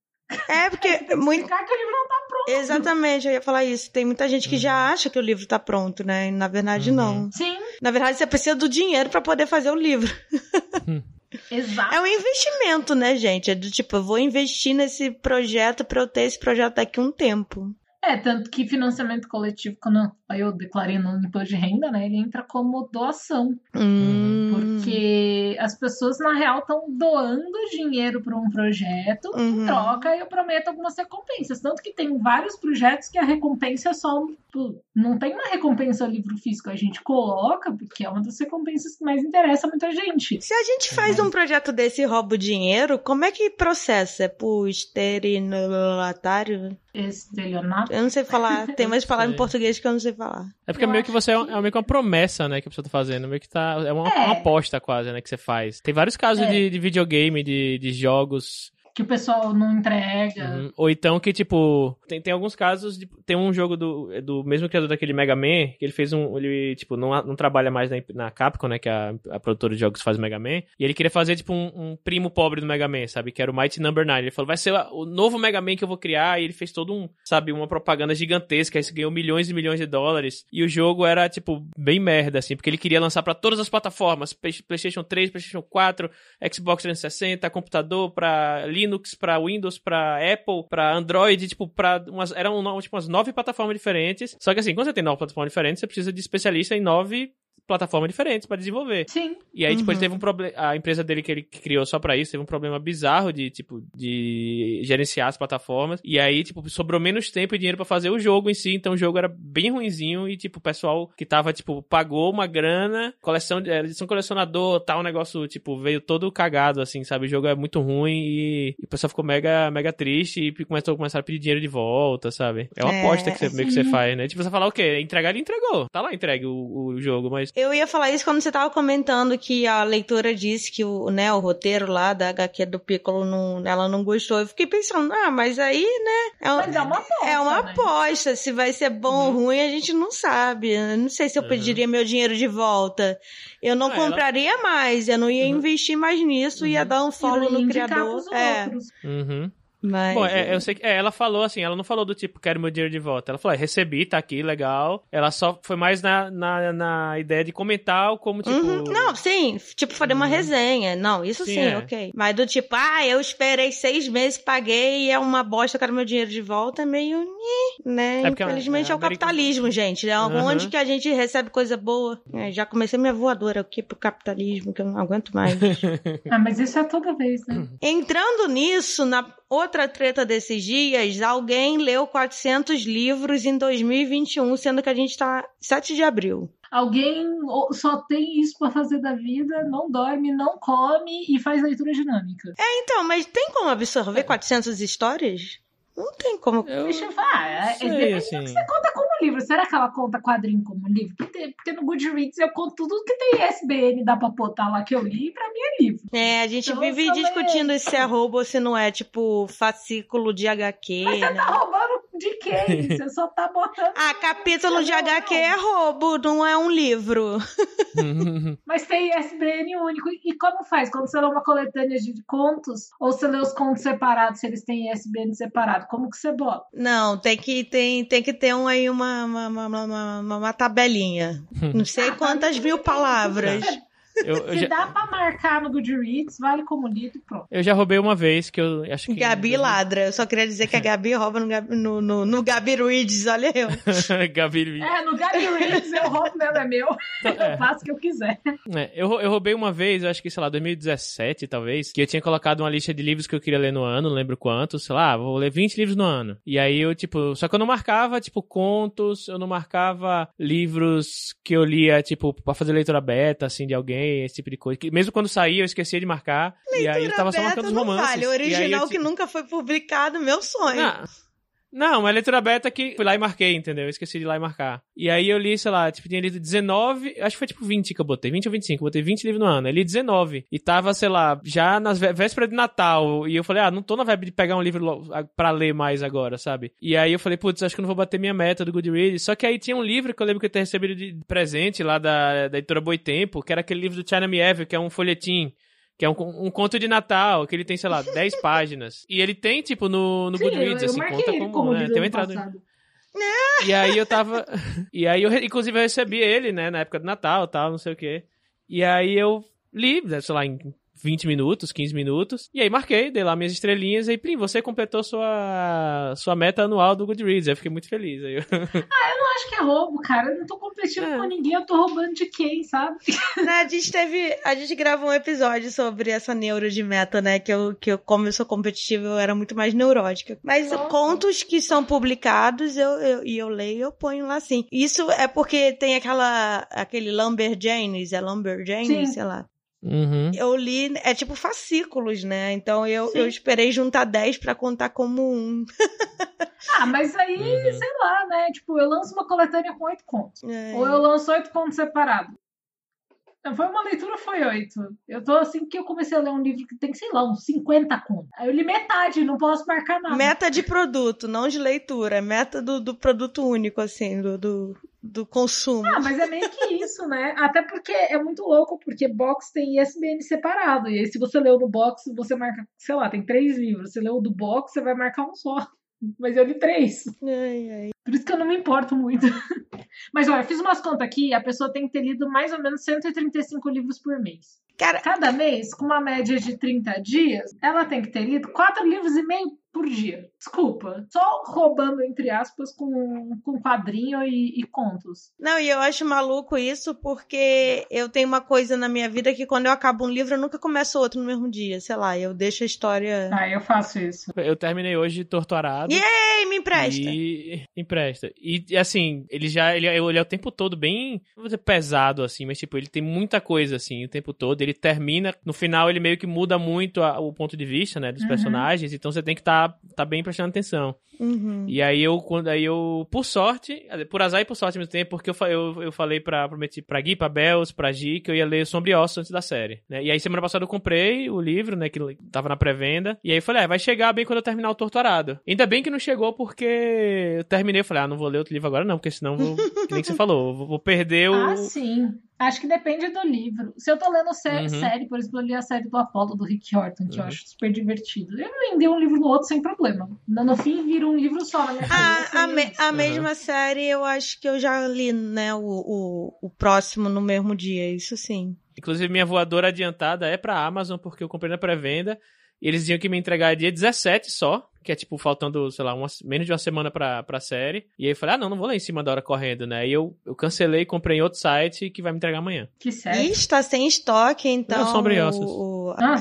Speaker 1: É, porque. [laughs] muito...
Speaker 2: que o livro não tá pronto.
Speaker 1: Exatamente, eu ia falar isso. Tem muita gente que uhum. já acha que o livro tá pronto, né? E na verdade, uhum. não.
Speaker 2: Sim.
Speaker 1: Na verdade, você precisa do dinheiro para poder fazer o livro. [laughs]
Speaker 2: Exato.
Speaker 1: É um investimento, né, gente? É do tipo, eu vou investir nesse projeto para eu ter esse projeto daqui um tempo.
Speaker 2: É, tanto que financiamento coletivo, quando eu declarei no imposto de renda, né, ele entra como doação.
Speaker 1: Hum.
Speaker 2: Porque as pessoas, na real, estão doando dinheiro para um projeto,
Speaker 1: Uhum.
Speaker 2: em troca eu prometo algumas recompensas. Tanto que tem vários projetos que a recompensa é só. tipo, Não tem uma recompensa livro físico, a gente coloca, porque é uma das recompensas que mais interessa a muita gente.
Speaker 1: Se a gente faz um projeto desse e rouba o dinheiro, como é que processa? É por esterilitário?
Speaker 2: Estelionato.
Speaker 1: Eu não sei falar. [laughs] Tem mais palavras em português que eu não sei falar.
Speaker 3: É porque
Speaker 2: Eu
Speaker 3: meio que você é,
Speaker 2: que-
Speaker 3: é meio que uma promessa, né, que a pessoa tá fazendo. Meio que tá. É uma,
Speaker 2: É.
Speaker 3: uma aposta quase, né, que você faz. Tem vários casos
Speaker 2: É.
Speaker 3: de, de videogame, de, de jogos.
Speaker 2: Que o pessoal não entrega.
Speaker 3: Uhum. Ou então que, tipo, tem, tem alguns casos. De, tem um jogo do, do mesmo criador daquele Mega Man, que ele fez um. Ele, tipo, não, não trabalha mais na, na Capcom, né? Que é a, a produtora de jogos faz o Mega Man. E ele queria fazer, tipo, um, um primo pobre do Mega Man, sabe? Que era o Mighty Number 9. Ele falou, vai ser o novo Mega Man que eu vou criar. E ele fez todo um, sabe, uma propaganda gigantesca. Isso ganhou milhões e milhões de dólares. E o jogo era, tipo, bem merda, assim, porque ele queria lançar pra todas as plataformas: Play- PlayStation 3, PlayStation 4, Xbox 360, computador pra Linux, pra Windows, pra Apple, pra Android, tipo, pra umas, eram tipo, umas nove plataformas diferentes. Só que assim, quando você tem nove plataformas diferentes, você precisa de especialista em nove plataformas diferentes pra desenvolver.
Speaker 2: Sim.
Speaker 3: E aí, tipo, ele
Speaker 1: Uhum.
Speaker 3: teve um problema. A empresa dele que ele criou só pra isso teve um problema bizarro de, tipo, de gerenciar as plataformas. E aí, tipo, sobrou menos tempo e dinheiro pra fazer o jogo em si. Então o jogo era bem ruinzinho. E, tipo, o pessoal que tava, tipo, pagou uma grana, coleção de. é, Edição colecionador, tal, negócio, tipo, veio todo cagado, assim, sabe? O jogo é muito ruim e, e o pessoal ficou mega, mega triste e começou, começaram a pedir dinheiro de volta, sabe? É uma
Speaker 1: É,
Speaker 3: aposta que você, meio que você
Speaker 2: sim.
Speaker 3: faz, né? Tipo, você falar o quê? Entregar, ele entregou. Tá lá entregue o, o jogo, mas.
Speaker 1: Eu ia falar isso quando você tava comentando que a leitora disse que o, né, o roteiro lá da HQ do Piccolo não, ela não gostou. Eu fiquei pensando, ah, mas aí, né? É,
Speaker 2: Mas é uma aposta.
Speaker 1: é uma
Speaker 2: né?
Speaker 1: aposta. Se vai ser bom ou ruim, a gente não sabe. Eu não sei se eu
Speaker 3: Uhum.
Speaker 1: pediria meu dinheiro de volta. Eu não
Speaker 3: Ah, ela-
Speaker 1: compraria mais, eu não ia
Speaker 3: Uhum.
Speaker 1: investir mais nisso, ia
Speaker 3: Uhum.
Speaker 1: dar um follow no criador. É,
Speaker 2: outros.
Speaker 3: Uhum.
Speaker 1: Mas.
Speaker 3: Bom, é, eu sei que é, ela falou assim, ela não falou do tipo, quero meu dinheiro de volta. Ela falou, ah, recebi, tá aqui, legal. Ela só foi mais na, na, na ideia de comentar como, tipo.
Speaker 1: Uhum. Não, sim, tipo, fazer uma
Speaker 3: Uhum.
Speaker 1: resenha. Não, isso sim,
Speaker 3: Sim, é.
Speaker 1: ok. Mas do tipo, ah, eu esperei seis meses, paguei e é uma bosta, eu quero meu dinheiro de volta, é meio. né?
Speaker 3: É
Speaker 1: Infelizmente
Speaker 3: é
Speaker 1: é, o capitalismo, gente. É
Speaker 3: Uhum.
Speaker 1: onde que a gente recebe coisa boa. É, já comecei minha voadora aqui pro capitalismo, que eu não aguento mais. [laughs]
Speaker 2: Ah, mas isso é toda vez, né?
Speaker 1: Entrando nisso, na outra treta desses dias, alguém leu 400 livros em 2021, sendo que a gente tá 7 de abril.
Speaker 2: Alguém só tem isso pra fazer da vida, não dorme, não come e faz leitura dinâmica.
Speaker 1: Então, mas tem como absorver 400 histórias? Não tem como.
Speaker 3: Eu
Speaker 2: Deixa eu falar, é,
Speaker 3: sei,
Speaker 2: depende
Speaker 3: assim.
Speaker 2: você conta como livro. Será que ela conta quadrinho como livro? Porque, porque no Goodreads eu conto tudo que tem ISBN, dá pra botar lá que eu li, e pra mim é livro.
Speaker 1: É, a gente
Speaker 2: Então,
Speaker 1: vive discutindo se é roubo ou se não é, tipo, fascículo de HQ,
Speaker 2: Mas você
Speaker 1: né?
Speaker 2: tá roubando de quem? Você [laughs] só tá botando.
Speaker 1: Ah, capítulo de
Speaker 2: Não,
Speaker 1: HQ
Speaker 2: não.
Speaker 1: é roubo, não é um livro. [laughs]
Speaker 2: Mas tem ISBN único. E como faz? Quando você lê uma coletânea de contos, ou você lê os contos separados, se eles têm ISBN separado, como que você bota?
Speaker 1: Não, tem que, tem, tem que ter um, aí uma, uma, uma, uma, uma- uma tabelinha. [laughs] Não sei quantas mil palavras.
Speaker 3: Eu, eu
Speaker 2: Se
Speaker 3: já,
Speaker 2: dá pra marcar no Goodreads, vale como lido e pronto.
Speaker 3: eu já roubei uma vez que eu acho que.
Speaker 1: Gabi ladra. Eu só queria dizer que a Gabi rouba no, Gabi- no, no, no Gabi Reads, olha eu. [laughs]
Speaker 3: Gabi.
Speaker 2: É, no Goodreads eu roubo, meu é meu.
Speaker 3: É.
Speaker 2: Eu faço o que eu quiser.
Speaker 3: É, eu, eu roubei uma vez, eu acho que, sei lá, 2017, talvez, que eu tinha colocado uma lista de livros que eu queria ler no ano, não lembro quantos, sei lá, vou ler 20 livros no ano. E aí eu, tipo, só que eu não marcava, tipo, contos, eu não marcava livros que eu lia, tipo, pra fazer leitura beta, assim, de alguém, esse tipo de coisa. Que mesmo quando saía, eu esquecia de marcar. e aí eu tava só marcando os romances.
Speaker 1: vale.
Speaker 3: Eu
Speaker 1: original
Speaker 3: ti-
Speaker 1: que nunca foi publicado, meu sonho.
Speaker 3: não, não, mas leitura beta que fui lá e marquei, entendeu? Eu esqueci de ir lá e marcar. E aí eu li, sei lá, tipo, tinha lido 19, acho que foi tipo 20 que eu botei, 20 ou 25, eu botei 20 livros no ano. Eu li 19. E tava, sei lá, já nas vé- vésperas de Natal. E eu falei, ah, não tô na vibe de pegar um livro pra ler mais agora, sabe? E aí eu falei, putz, acho que não vou bater minha meta do Goodreads. Só que aí tinha um livro que eu lembro que eu tinha recebido de presente lá da, da editora Boitempo, que era aquele livro do China Me Evil, que é um folhetim. Que é um, um conto de Natal, que ele tem, sei lá, 10 [laughs] páginas. E ele tem, tipo, no, no
Speaker 2: Sim,
Speaker 3: Goodreads, assim, conta como,
Speaker 2: como
Speaker 3: né, tem uma entrada.
Speaker 2: passado. [laughs]
Speaker 3: E aí eu tava. E aí eu, inclusive, eu recebi ele, né, na época do Natal tal, não sei o quê. E aí eu li, né, sei lá, em 20 minutos, 15 minutos. E aí marquei, dei lá minhas estrelinhas e aí, Plim, você completou sua, sua meta anual do Goodreads. Eu fiquei muito feliz. Aí eu... [laughs]
Speaker 2: Ah, eu não acho que é roubo, cara. Eu não tô competindo é. com ninguém, eu tô roubando de quem, sabe? [laughs]
Speaker 1: Né, a gente teve. A gente gravou um episódio sobre essa neuro de meta, né? Que eu, que eu como eu sou competitiva, eu era muito mais neurótica. Mas Nossa. contos que são publicados, eu, eu, e eu leio, eu ponho lá sim. Isso é porque tem aquela. aquele Lumberjanes, é Lumberjanes, sei lá.
Speaker 3: Uhum.
Speaker 1: Eu li, é tipo fascículos, né? Então eu, eu esperei juntar 10 para contar como um. [laughs]
Speaker 2: ah, mas aí, uhum. sei lá, né? Tipo, eu lanço uma coletânea com oito contos. É. Ou eu lanço oito contos separados. Foi uma leitura, foi oito. Eu tô assim que eu comecei a ler um livro que tem, sei lá, uns 50 contos. Aí eu li metade, não posso marcar nada.
Speaker 1: Meta de produto, não de leitura. É meta do, do produto único, assim, do, do, do consumo.
Speaker 2: Ah, mas é meio que isso, né? Até porque é muito louco, porque box tem ISBN separado. E aí, se você leu no box, você marca, sei lá, tem três livros. Você leu do box, você vai marcar um só. Mas eu li três.
Speaker 1: Ai, ai.
Speaker 2: Por isso que eu não me importo muito. Mas olha, fiz umas contas aqui, a pessoa tem que ter lido mais ou menos 135 livros por mês.
Speaker 1: Cara,
Speaker 2: cada mês, com uma média de 30 dias, ela tem que ter lido quatro livros e meio por dia. Desculpa. Só roubando, entre aspas, com, com quadrinho e, e, contos.
Speaker 1: Não, e eu acho maluco isso porque eu tenho uma coisa na minha vida que quando eu acabo um livro, eu nunca começo outro no mesmo dia. Sei lá, eu deixo a história.
Speaker 2: Ah, eu faço isso.
Speaker 3: Eu terminei hoje Torturado.
Speaker 1: Yay, me empresta.
Speaker 3: E. Empresta. E assim, ele já. Ele, ele é o tempo todo bem. Não vou dizer pesado, assim, mas tipo, ele tem muita coisa, assim, o tempo todo. Ele termina. No final, ele meio que muda muito a, o ponto de vista, né, dos uhum. personagens. Então você tem que estar. Tá tá, bem prestando atenção.
Speaker 1: Uhum.
Speaker 3: E aí eu, quando aí eu, por sorte, por azar e por sorte ao mesmo tempo, porque eu, eu, eu falei pra, prometi pra Gui, pra Bels, pra Gi, que eu ia ler Sobre Ossos antes da série, né? E aí semana passada eu comprei o livro, né, que tava na pré-venda, e aí eu falei, ah, vai chegar bem quando eu terminar o Torturado. Ainda bem que não chegou porque eu terminei, eu falei, ah, não vou ler outro livro agora não, porque senão vou, [laughs] que nem que você falou, vou, vou perder o...
Speaker 2: Ah, sim. Acho que depende do livro. Se eu tô lendo sé uhum. série, por exemplo, eu li a série do Apollo, do Rick Horton, que uhum. eu acho super divertido. Eu vendi um livro no outro sem problema. No fim, vira um livro só na minha
Speaker 1: ah, a, me a uhum. mesma série, eu acho que eu já li, né, o, o, o próximo no mesmo dia, isso sim.
Speaker 3: Inclusive, minha voadora adiantada é pra Amazon, porque eu comprei na pré-venda. E eles diziam que me entregar dia 17 só que é tipo faltando, sei lá, uma, menos de uma semana pra, pra série. E aí eu falei, ah, não, não vou lá em cima da hora correndo, né? E eu, eu cancelei e comprei em outro site que vai me entregar amanhã.
Speaker 2: Que sério?
Speaker 1: Está sem estoque, então.
Speaker 3: Não, sobre ossos.
Speaker 1: O, o... Ah,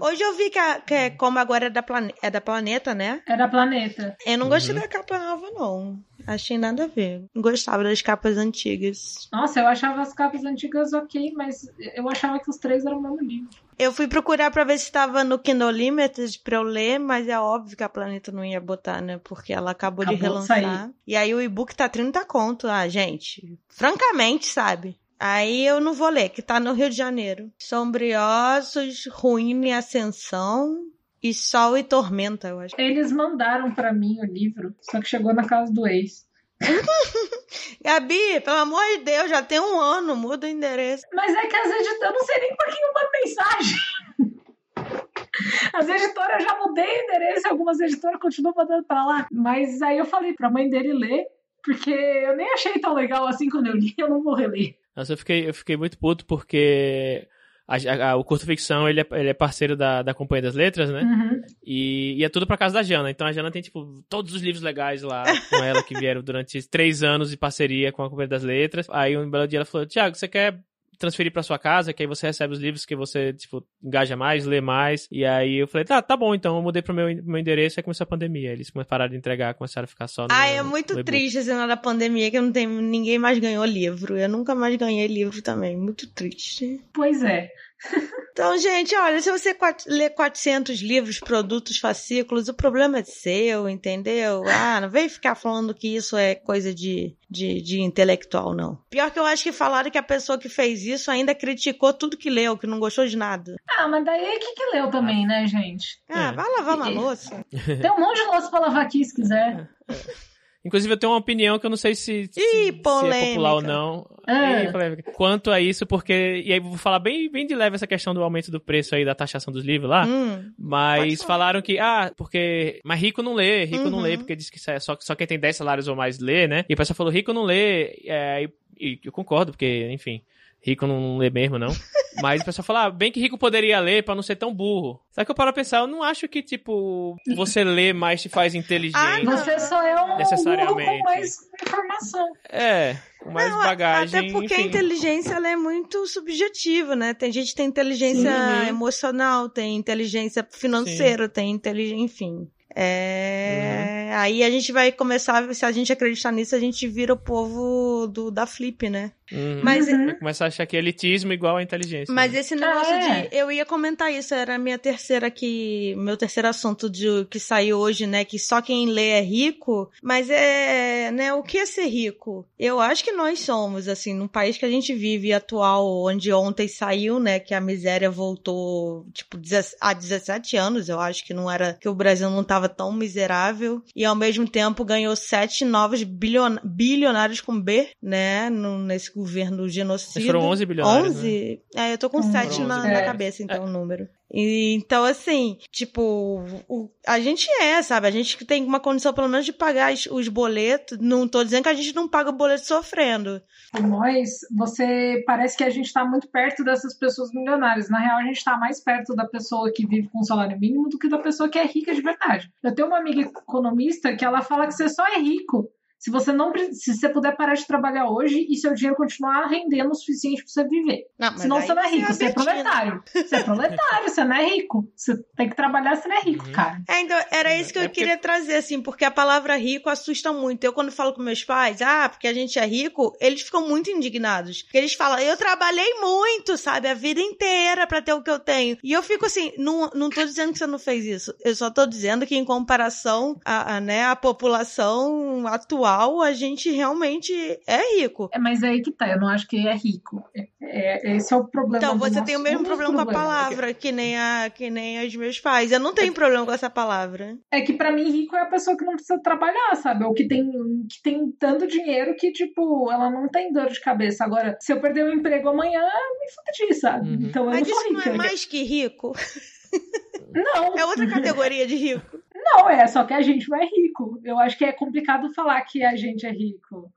Speaker 1: Hoje eu vi que, a, que é, como agora é da, plane... é da Planeta, né?
Speaker 2: É da Planeta.
Speaker 1: Eu não gostei uhum. da capa nova, não. Achei nada a ver. Gostava das capas antigas.
Speaker 2: Nossa, eu achava as capas antigas ok, mas eu achava que os três eram o mesmo livro.
Speaker 1: Eu fui procurar para ver se estava no Kindle Limited para eu ler, mas é óbvio que a Planeta não ia botar, né? Porque ela acabou, acabou de relançar. De e aí o e-book tá 30 conto. Ah, gente, francamente, sabe? Aí eu não vou ler, que tá no Rio de Janeiro. Sombriosos, Ruína e Ascensão e Sol e Tormenta, eu acho.
Speaker 2: Eles mandaram para mim o livro, só que chegou na casa do ex. [laughs]
Speaker 1: Gabi, pelo amor de Deus, já tem um ano, muda o endereço.
Speaker 2: Mas é que as editoras, eu não sei nem pra quem eu mando mensagem. [laughs] As editoras eu já mudei o endereço, algumas editoras continuam mandando pra lá. Mas aí eu falei pra mãe dele ler, porque eu nem achei tão legal assim quando eu li, eu não vou reler.
Speaker 3: Nossa, eu fiquei, eu fiquei muito puto porque a, a, o Curto Ficção, ele é, ele é parceiro da, da Companhia das Letras, né?
Speaker 2: Uhum.
Speaker 3: E, e, é tudo pra casa da Jana. Então a Jana tem, tipo, todos os livros legais lá com ela que vieram durante [laughs] três anos de parceria com a Companhia das Letras. Aí um belo dia ela falou, Tiago, você quer transferir para sua casa, que aí você recebe os livros que você, tipo, engaja mais, lê mais. E aí eu falei, tá, tá bom, então eu mudei pro meu, meu endereço e começou a pandemia. Eles pararam de entregar, começaram a ficar só no.
Speaker 1: Ah, é muito triste esse ano da pandemia que não tem, ninguém mais ganhou livro. Eu nunca mais ganhei livro também. Muito triste.
Speaker 2: Pois é.
Speaker 1: Então, gente, olha, se você lê 400 livros, produtos, fascículos, o problema é seu, entendeu? Ah, não vem ficar falando que isso é coisa de, de, de intelectual, não. Pior que eu acho que falaram que a pessoa que fez isso ainda criticou tudo que leu, que não gostou de nada.
Speaker 2: Ah, mas daí é que, que leu também, né, gente?
Speaker 1: Ah, é. vai lavar uma [laughs] louça.
Speaker 2: Tem um monte de louça pra lavar aqui, se quiser.
Speaker 3: É. Inclusive, eu tenho uma opinião que eu não sei se, se,
Speaker 1: Ih,
Speaker 3: se é popular ou não. É. Quanto a isso, porque. E aí, vou falar bem, bem de leve essa questão do aumento do preço aí da taxação dos livros lá.
Speaker 1: Hum,
Speaker 3: mas falaram que, ah, porque. Mas rico não lê, rico uhum. não lê, uhum. porque diz que só, só quem tem 10 salários ou mais lê, né? E o pessoal falou, rico não lê. É, e, e eu concordo, porque, enfim rico não lê mesmo, não. Mas o pessoal fala, ah, bem que rico poderia ler pra não ser tão burro. Só que eu paro a pensar, eu não acho que, tipo, você lê mais te faz inteligente.
Speaker 1: Ah, não.
Speaker 2: Você só é um burro
Speaker 3: Necessariamente.
Speaker 2: com mais informação.
Speaker 3: É, com mais
Speaker 1: Não,
Speaker 3: bagagem,
Speaker 1: Até porque a
Speaker 3: enfim.
Speaker 1: inteligência ela é muito subjetiva, né? Tem gente que tem inteligência
Speaker 3: Uhum.
Speaker 1: emocional, tem inteligência financeira, tem inteligência, enfim. É...
Speaker 3: Uhum.
Speaker 1: Aí a gente vai começar, se a gente acreditar nisso, a gente vira o povo do, da Flip, né?
Speaker 3: Uhum.
Speaker 1: Mas,
Speaker 2: Uhum.
Speaker 3: Vai começar a achar que é elitismo igual a inteligência.
Speaker 1: mas
Speaker 3: né?
Speaker 1: esse negócio
Speaker 2: é.
Speaker 1: de. Eu ia comentar isso, era a minha terceira que. Meu terceiro assunto de, que saiu hoje, né? Que só quem lê é rico. Mas é. né? O que é ser rico? Eu acho que nós somos, assim, num país que a gente vive atual, onde ontem saiu, né? Que a miséria voltou, tipo, 10 há 17 anos, eu acho que não era. Que o Brasil não tava tão miserável. E ao mesmo tempo ganhou sete novos bilion, bilionários com B, né? No, nesse governo genocida.
Speaker 3: Mas foram 11 bilionários,
Speaker 1: 11? É, eu tô com
Speaker 2: Hum,
Speaker 1: 7 na, na
Speaker 2: É.
Speaker 1: cabeça, então, o número. Então, assim, tipo, o- a gente é, sabe? A gente tem uma condição, pelo menos, de pagar os, os boletos. Não tô dizendo que a gente não paga o boleto sofrendo.
Speaker 2: Nós, você parece que a gente está muito perto dessas pessoas milionárias. Na real, a gente está mais perto da pessoa que vive com salário mínimo do que da pessoa que é rica de verdade. Eu tenho uma amiga economista que ela fala que você só é rico se você não se você puder parar de trabalhar hoje e seu dinheiro continuar rendendo o suficiente para você viver.
Speaker 1: Não,
Speaker 2: Senão você não é rico, você é
Speaker 1: Betina.
Speaker 2: proletário. Você é proletário, você não é rico. Você tem que trabalhar, você não é rico,
Speaker 3: Uhum.
Speaker 2: cara.
Speaker 1: É, então, era isso que eu
Speaker 3: É porque-
Speaker 1: queria trazer, assim, porque a palavra rico assusta muito. Eu, quando falo com meus pais, ah, porque a gente é rico, eles ficam muito indignados. Porque eles falam, eu trabalhei muito, sabe, a vida inteira pra ter o que eu tenho. E eu fico assim, não, não tô dizendo que você não fez isso. Eu só tô dizendo que, em comparação a, a, né, a população atual, a gente realmente é rico.
Speaker 2: É, mas é aí que tá, eu não acho que é rico. É, é- esse é o problema.
Speaker 1: Então, você tem o mesmo
Speaker 2: um dos
Speaker 1: problema com a palavra, que nem, a, que nem os meus pais. Eu não tenho problema com essa palavra.
Speaker 2: É que pra mim rico é a pessoa que não precisa trabalhar, sabe? Ou que tem, que tem tanto dinheiro que, tipo, ela não tem dor de cabeça. Agora, se eu perder o emprego amanhã, me fudi, sabe?
Speaker 3: Uhum.
Speaker 2: Então eu
Speaker 1: Mas
Speaker 2: não sou
Speaker 1: isso não
Speaker 2: rica.
Speaker 1: é mais que rico.
Speaker 2: Não. [laughs]
Speaker 1: É outra [laughs] categoria de rico.
Speaker 2: Não, é, só que a gente não é rico. Eu acho que é complicado falar que a gente é rico.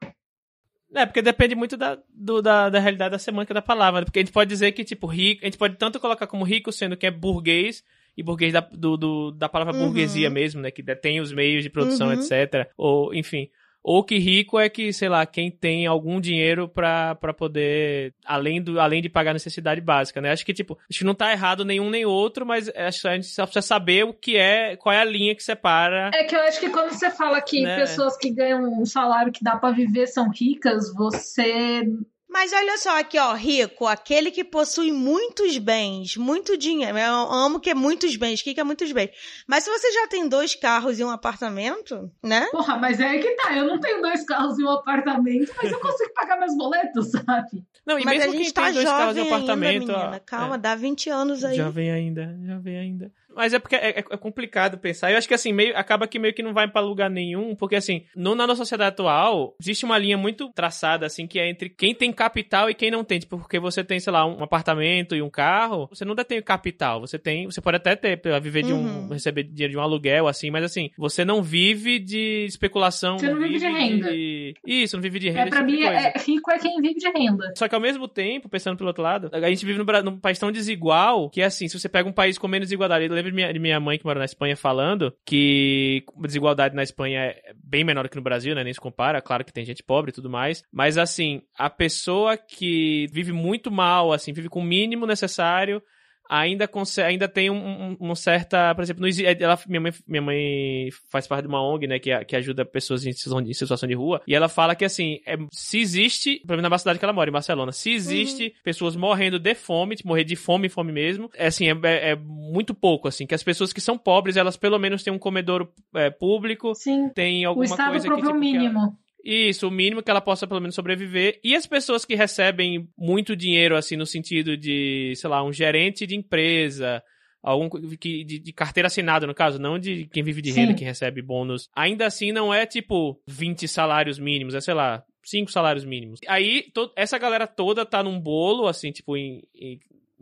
Speaker 3: É, porque depende muito da, do- da, da realidade da semântica da palavra. Porque a gente pode dizer que, tipo, rico, a gente pode tanto colocar como rico sendo que é burguês, e burguês da, do, do- da palavra
Speaker 1: Uhum.
Speaker 3: burguesia mesmo, né? Que detém os meios de produção,
Speaker 1: Uhum.
Speaker 3: etc. Ou, enfim. Ou que rico é que, sei lá, quem tem algum dinheiro pra, pra poder, além, do, além de pagar a necessidade básica, né? Acho que, tipo, acho que não tá errado nenhum nem outro, mas acho que a gente só precisa saber o que é, qual é a linha que separa.
Speaker 2: É que eu acho que quando você fala que
Speaker 3: Né?
Speaker 2: pessoas que ganham um salário que dá pra viver são ricas, você.
Speaker 1: Mas olha só aqui, ó, rico, aquele que possui muitos bens, muito dinheiro. Eu amo que é muitos bens, o que que é muitos bens? Mas se você já tem dois carros e um apartamento, né?
Speaker 2: Porra, mas é aí que tá. Eu não tenho dois carros e um apartamento, mas eu consigo pagar meus boletos, sabe?
Speaker 3: Não, e
Speaker 1: Mas a
Speaker 3: mesmo
Speaker 1: gente
Speaker 3: quem
Speaker 1: tá
Speaker 3: tem dois carros e um
Speaker 1: jovem ainda,
Speaker 3: apartamento. ó,
Speaker 1: menina. Calma,
Speaker 3: é.
Speaker 1: dá 20 anos aí.
Speaker 3: Jovem ainda, jovem ainda. Mas é porque é, é- é complicado pensar. Eu acho que assim, meio, acaba que meio que não vai pra lugar nenhum, porque assim, no, na nossa sociedade atual, existe uma linha muito traçada, assim, que é entre quem tem capital e quem não tem. Tipo, porque você tem, sei lá, um apartamento e um carro, você não detém capital. Você tem, você pode até ter, viver de um,
Speaker 1: Uhum.
Speaker 3: receber dinheiro de um aluguel, assim, mas assim, você não vive de especulação.
Speaker 2: Você não vive de renda.
Speaker 3: de- Isso, não vive de renda.
Speaker 2: É, pra
Speaker 3: tipo
Speaker 2: mim,
Speaker 3: coisa.
Speaker 2: é, rico é quem vive de renda.
Speaker 3: Só que ao mesmo tempo, pensando pelo outro lado, a gente vive num, num país tão desigual que, assim, se você pega um país com menos desigualdade, eu lembro de minha, de minha mãe que mora na Espanha falando que a desigualdade na Espanha é bem menor que no Brasil, né? Nem se compara. Claro que tem gente pobre e tudo mais. Mas, assim, a pessoa que vive muito mal, assim, vive com o mínimo necessário. Ainda, consegue, ainda tem um, um, um certa. Por exemplo, exi- ela, minha, mãe, minha mãe faz parte de uma ONG, né? Que, que ajuda pessoas em situação, de, em situação de rua. E ela fala que, assim, é, se existe. Pelo menos na cidade que ela mora, em Barcelona. Se existe pessoas morrendo de fome, tipo, morrer de fome, fome mesmo. É assim, é, é- é muito pouco, assim. Que as pessoas que são pobres, elas pelo menos têm um comedouro é, público.
Speaker 2: Sim.
Speaker 3: Tem
Speaker 2: O
Speaker 3: alguma
Speaker 2: Estado
Speaker 3: coisa que,
Speaker 2: provê
Speaker 3: tipo,
Speaker 2: o
Speaker 3: que ela-
Speaker 2: mínimo.
Speaker 3: Isso, o mínimo que ela possa pelo menos sobreviver. E as pessoas que recebem muito dinheiro, assim, no sentido de, sei lá, um gerente de empresa, algum que, de, de carteira assinada, no caso, não de quem vive de renda, que recebe bônus. Ainda assim, não é tipo 20 salários mínimos, é, sei lá, 5 salários mínimos. Aí, to- essa galera toda tá num bolo, assim, tipo, em em,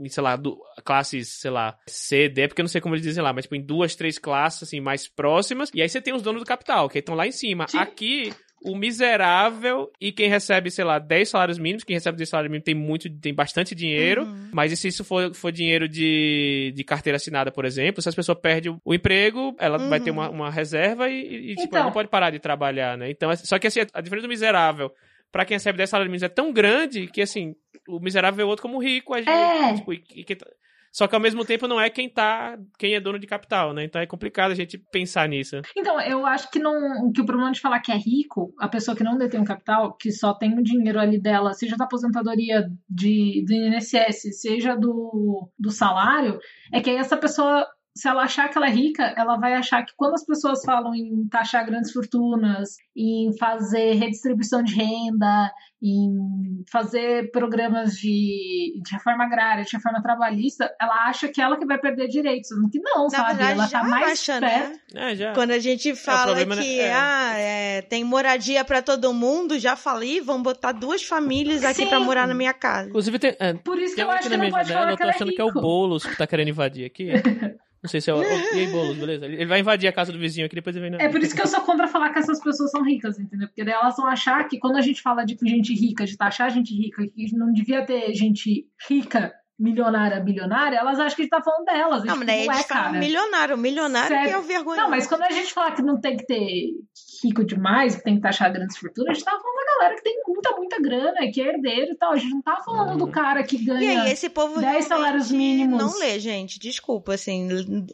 Speaker 3: sei lá, do, classes, sei lá, C, D, porque eu não sei como eles dizem lá, mas tipo, em duas, três classes, assim, mais próximas, e aí você tem os donos do capital, que estão lá em cima.
Speaker 2: Sim.
Speaker 3: Aqui, o miserável e quem recebe, sei lá, 10 salários mínimos, quem recebe 10 salários mínimos tem muito, tem bastante dinheiro,
Speaker 1: Uhum.
Speaker 3: mas e se isso for, for dinheiro de, de carteira assinada, por exemplo, se as pessoas perdem o, emprego, ela vai ter
Speaker 1: Uhum.
Speaker 3: uma, uma reserva e, e, tipo,
Speaker 2: Então.
Speaker 3: ela não pode parar de trabalhar, né? Então, assim, só que assim, a diferença do miserável pra quem recebe 10 salários mínimos é tão grande que, assim, o miserável vê o outro como rico, a gente,
Speaker 2: É.
Speaker 3: tipo, e- e quem tá- só que ao mesmo tempo não é quem tá, quem é dono de capital, né? Então é complicado a gente pensar nisso.
Speaker 2: Então, eu acho que não que o problema de falar que é rico, a pessoa que não detém um capital, que só tem o dinheiro ali dela, seja da aposentadoria de, do INSS, seja do, do salário, é que aí essa pessoa, se ela achar que ela é rica, ela vai achar que quando as pessoas falam em taxar grandes fortunas, em fazer redistribuição de renda, em fazer programas de, de reforma agrária, de reforma trabalhista, ela acha que ela que vai perder direitos, que não,
Speaker 1: Na
Speaker 2: sabe?
Speaker 1: verdade,
Speaker 2: ela
Speaker 1: já
Speaker 2: tá mais
Speaker 1: acha,
Speaker 2: perto.
Speaker 1: né?
Speaker 3: É, já.
Speaker 1: Quando a gente fala
Speaker 3: problema, né?
Speaker 1: que
Speaker 3: É.
Speaker 1: ah, é, tem moradia pra todo mundo, já falei, vão botar duas famílias aqui
Speaker 2: Sim.
Speaker 1: pra morar na minha casa.
Speaker 3: Inclusive, tem, é,
Speaker 2: Por isso que eu acho que não pode falar
Speaker 3: eu
Speaker 2: que
Speaker 3: tô
Speaker 2: ela é
Speaker 3: achando
Speaker 2: rico.
Speaker 3: que é o Boulos que tá querendo invadir aqui. [laughs] Não sei se é o. E aí, Boulos, beleza? Ele vai invadir a casa do vizinho aqui, depois ele vem na.
Speaker 2: É por isso que eu sou contra falar que essas pessoas são ricas, entendeu? Porque daí elas vão achar que quando a gente fala de gente rica, de taxar gente rica, que não devia ter gente rica, milionária, bilionária, elas acham que a gente tá falando delas.
Speaker 1: Não, mas daí
Speaker 2: não é, cara.
Speaker 1: milionário. Milionário
Speaker 2: Sério.
Speaker 1: que é o vergonha.
Speaker 2: Não, mas quando a gente fala que não tem que ter rico demais, que tem que taxar grandes fortunas, a gente tava falando da galera que tem muita, muita grana, que é herdeiro e tal. A gente não tava falando
Speaker 3: Uhum.
Speaker 2: do cara que
Speaker 1: E
Speaker 2: ganha.
Speaker 1: aí, esse povo
Speaker 2: 10
Speaker 1: realmente
Speaker 2: salários mínimos.
Speaker 1: não lê, gente. Desculpa, assim.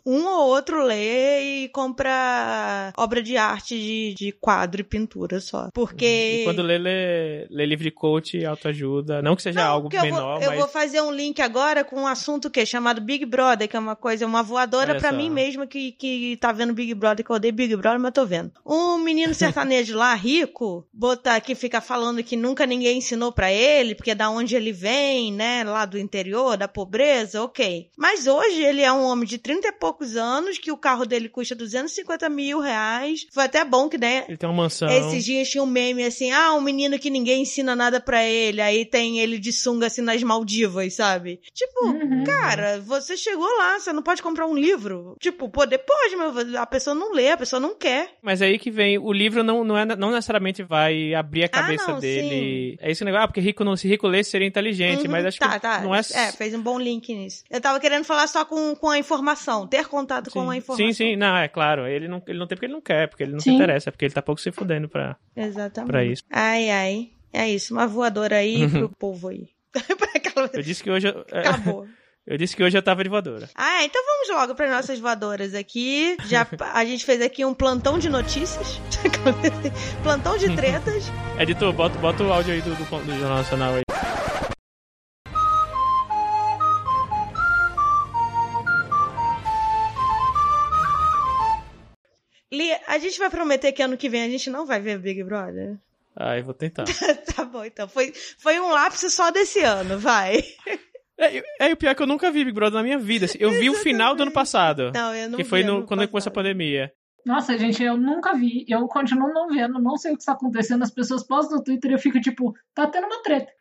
Speaker 1: Um ou outro lê e compra obra de arte de, de quadro e pintura só. Porque.
Speaker 3: E quando lê, lê, lê livro de coach e autoajuda. Não que seja
Speaker 1: Não,
Speaker 3: algo
Speaker 1: porque eu vou-
Speaker 3: menor,
Speaker 1: eu
Speaker 3: mas.
Speaker 1: vou fazer um link agora com um assunto que é chamado Big Brother, que é uma coisa, uma voadora
Speaker 3: só.
Speaker 1: mim mesma que, que tá vendo Big Brother, que eu odeio Big Brother, mas tô vendo. Um menino sertanejo lá, rico, botar aqui, fica falando que nunca ninguém ensinou pra ele, porque é da onde ele vem, né, lá do interior, da pobreza, ok. Mas hoje ele é um homem de 30 e poucos anos, que o carro dele custa 250 mil reais. Foi até bom que, né,
Speaker 3: Ele tem uma mansão.
Speaker 1: esses dias tinha um meme assim, ah, um menino que ninguém ensina nada pra ele, aí tem ele de sunga assim nas Maldivas, sabe? Tipo,
Speaker 2: Uhum.
Speaker 1: cara, você chegou lá, você não pode comprar um livro. Tipo, poder pode, mas a pessoa não lê, a pessoa não quer.
Speaker 3: Mas aí que vem, o livro não, não, é, não necessariamente vai abrir a cabeça
Speaker 1: Ah, não,
Speaker 3: dele. É esse negócio, ah, porque rico não, se rico lesse seria inteligente,
Speaker 1: Uhum,
Speaker 3: mas acho
Speaker 1: tá,
Speaker 3: que
Speaker 1: tá.
Speaker 3: não é.
Speaker 1: É, fez um bom link nisso. Eu tava querendo falar só com, com a informação, ter contato com a informação.
Speaker 3: sim, sim, não, é claro. Ele não, ele não tem porque ele não quer, porque ele não se
Speaker 2: Sim.
Speaker 3: interessa, é porque ele tá pouco se fudendo pra,
Speaker 1: Exatamente.
Speaker 3: pra isso.
Speaker 1: Ai, ai. É isso, uma voadora aí [laughs] pro povo aí. [laughs]
Speaker 3: Eu disse que hoje é,
Speaker 1: Acabou.
Speaker 3: Eu disse que hoje eu tava de voadora.
Speaker 1: Ah, então vamos logo para nossas voadoras aqui. Já [laughs] a gente fez aqui um plantão de notícias, [laughs] plantão de tretas.
Speaker 3: Editor, bota, bota o áudio aí do, do, do Jornal Nacional aí.
Speaker 1: Li, a gente vai prometer que ano que vem a gente não vai ver Big Brother.
Speaker 3: Ah, eu vou tentar. [laughs]
Speaker 1: tá bom, então foi foi um lapso só desse ano, vai.
Speaker 3: É, eu- é, o pior é que eu nunca vi Big Brother na minha vida. assim. Eu vi o final do ano passado.
Speaker 1: Não, eu não
Speaker 3: que
Speaker 1: vi
Speaker 3: foi no,
Speaker 1: ano
Speaker 3: quando começou a pandemia.
Speaker 2: Nossa, gente, eu nunca vi. Eu continuo não vendo, não sei o que está acontecendo. As pessoas postam no Twitter e eu fico tipo, tá tendo uma treta.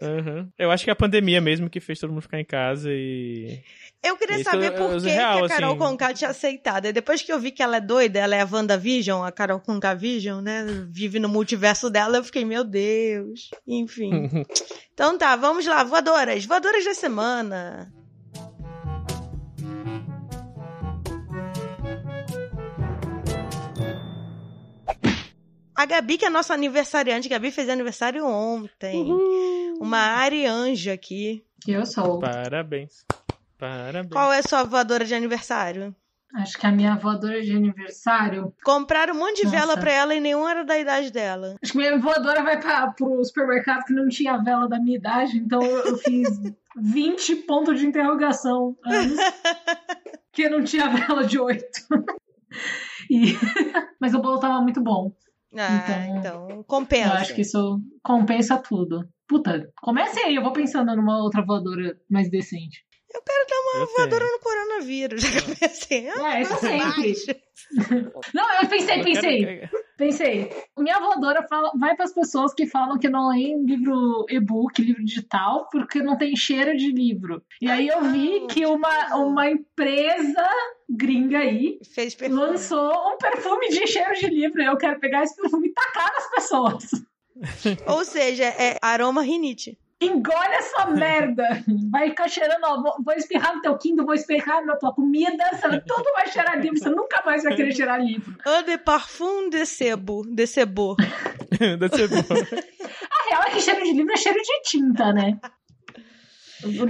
Speaker 3: Uhum. Eu acho que é a pandemia mesmo que fez todo mundo ficar em casa e.
Speaker 1: Eu queria
Speaker 3: Isso
Speaker 1: saber
Speaker 3: é-
Speaker 1: por
Speaker 3: é
Speaker 1: que,
Speaker 3: real,
Speaker 1: que a Carol
Speaker 3: assim.
Speaker 1: Conká tinha aceitado. E depois que eu vi que ela é doida, ela é a WandaVision, a Carol Conká Vision, né? Vive no multiverso dela, eu fiquei, meu Deus. Enfim. [laughs] então tá, vamos lá, voadoras. Voadoras da semana. A Gabi, que é nossa aniversariante, Gabi fez aniversário ontem. Uma arianja aqui.
Speaker 2: Que eu sou.
Speaker 3: Parabéns. Parabéns.
Speaker 1: Qual é a sua voadora de aniversário?
Speaker 2: Acho que a minha voadora de aniversário.
Speaker 1: Compraram um monte de
Speaker 2: Nossa.
Speaker 1: vela pra ela e nenhuma era da idade dela.
Speaker 2: Acho que minha voadora vai pra, pro supermercado que não tinha vela da minha idade, então eu fiz [laughs] 20 pontos de interrogação anos, [laughs] que não tinha vela de 8. E... [laughs] Mas o bolo tava muito bom.
Speaker 1: Ah,
Speaker 2: Então,
Speaker 1: então, compensa.
Speaker 2: Eu acho que isso compensa tudo. Puta, comece aí, eu vou pensando numa outra voadora mais decente.
Speaker 1: Eu quero dar uma, voadora no coronavírus. [laughs] Já pensei,
Speaker 2: É, isso sempre. [laughs] Não, eu pensei, pensei. Pensei, minha voadora fala, vai para as pessoas que falam que não leem livro e-book, livro digital, porque não tem cheiro de livro. E aí eu vi que uma, uma empresa gringa aí lançou um perfume de cheiro de livro. E eu quero pegar esse perfume e tacar nas pessoas.
Speaker 1: Ou seja, é aroma rinite.
Speaker 2: Engole essa merda. Vai ficar cheirando, ó, vou, vou espirrar no teu Kindle, vou espirrar na tua comida, você- tudo vai cheirar livro, você nunca mais vai querer cheirar livro.
Speaker 1: Eau de parfum de sebo. De sebo.
Speaker 3: Deve ser bom.
Speaker 2: A real é que cheiro de livro é cheiro de tinta, né?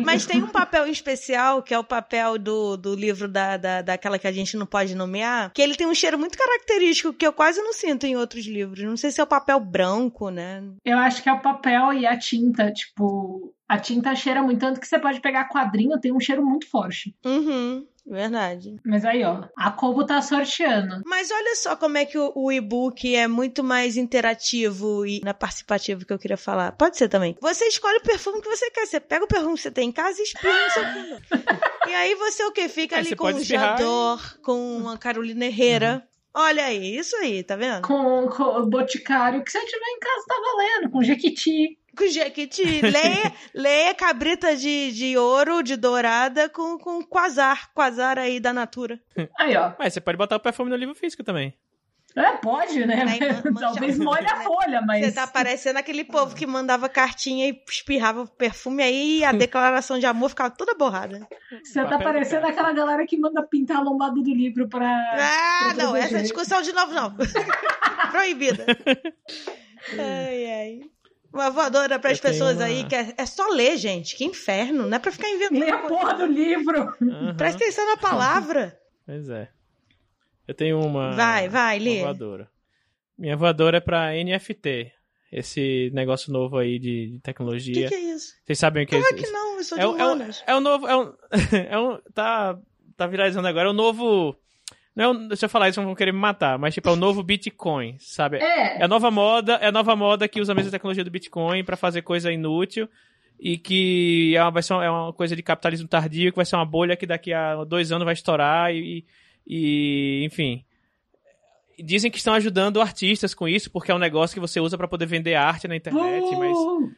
Speaker 1: Mas tem um papel especial, que é o papel do, do livro da, da, daquela que a gente não pode nomear, que ele tem um cheiro muito característico que eu quase não sinto em outros livros. Não sei se é o papel branco, né?
Speaker 2: Eu acho que é o papel e a tinta, tipo, a tinta cheira muito, tanto que você pode pegar quadrinho, tem um cheiro muito forte.
Speaker 1: Uhum, verdade.
Speaker 2: Mas aí, ó, a Kobo tá sorteando.
Speaker 1: Mas olha só como é que o, o e-book é muito mais interativo e na participativo que eu queria falar. Pode ser também. Você escolhe o perfume que você quer. Você pega o perfume que você tem em casa e espirra no seu. [laughs] E aí você o quê? Fica
Speaker 3: É,
Speaker 1: ali com um
Speaker 3: e-
Speaker 1: Jador, com uma Carolina Herrera. Olha aí, isso aí, tá vendo?
Speaker 2: Com, com o boticário, que você tiver em casa tá valendo, com jequiti.
Speaker 1: Com Jequiti. Leia, leia [laughs] cabrita de, de ouro, de dourada, com, com quasar. Quasar aí da Natura.
Speaker 2: Aí, ó.
Speaker 3: Mas você pode botar o perfume no livro físico também.
Speaker 2: É, pode, né?
Speaker 1: Aí, [laughs]
Speaker 2: Talvez molhe a [laughs] folha, mas.
Speaker 1: Você tá parecendo aquele povo que mandava cartinha e espirrava perfume aí e a declaração de amor ficava toda borrada.
Speaker 2: Você tá parecendo aquela galera que manda pintar a lombada do livro pra.
Speaker 1: Ah,
Speaker 2: pra
Speaker 1: não, essa discussão de novo não. Proibida. Ai, ai. Uma voadora para as pessoas
Speaker 3: uma-
Speaker 1: aí que é, é só ler, gente. Que inferno. Não é pra ficar inventando.
Speaker 2: Lê a porra do livro.
Speaker 3: Aham,
Speaker 1: Presta atenção na palavra. [laughs]
Speaker 3: Pois é. Eu tenho uma.
Speaker 1: Vai, vai, lê.
Speaker 3: voadora. Minha voadora é pra NFT. Esse negócio novo aí de, de
Speaker 1: O
Speaker 3: tecnologia.
Speaker 1: que, que é isso?
Speaker 3: Vocês sabem o que
Speaker 1: Claro
Speaker 3: é
Speaker 1: que
Speaker 3: isso?
Speaker 1: não, eu sou de
Speaker 3: É, é, um,
Speaker 1: humanas.
Speaker 3: é um novo. É um, [laughs] é um. Tá. Tá viralizando agora. É o novo. Não deixa eu falar isso, vão querer me matar. Mas, tipo, é o novo Bitcoin, sabe? É
Speaker 2: É.
Speaker 3: a nova moda, é a nova moda que usa a mesma tecnologia do Bitcoin pra fazer coisa inútil e que é uma, vai ser uma, é uma coisa de capitalismo tardio, que vai ser uma bolha que daqui a dois anos vai estourar e, e enfim. Dizem que estão ajudando artistas com isso, porque é um negócio que você usa pra poder vender arte na internet, mas
Speaker 2: Uh,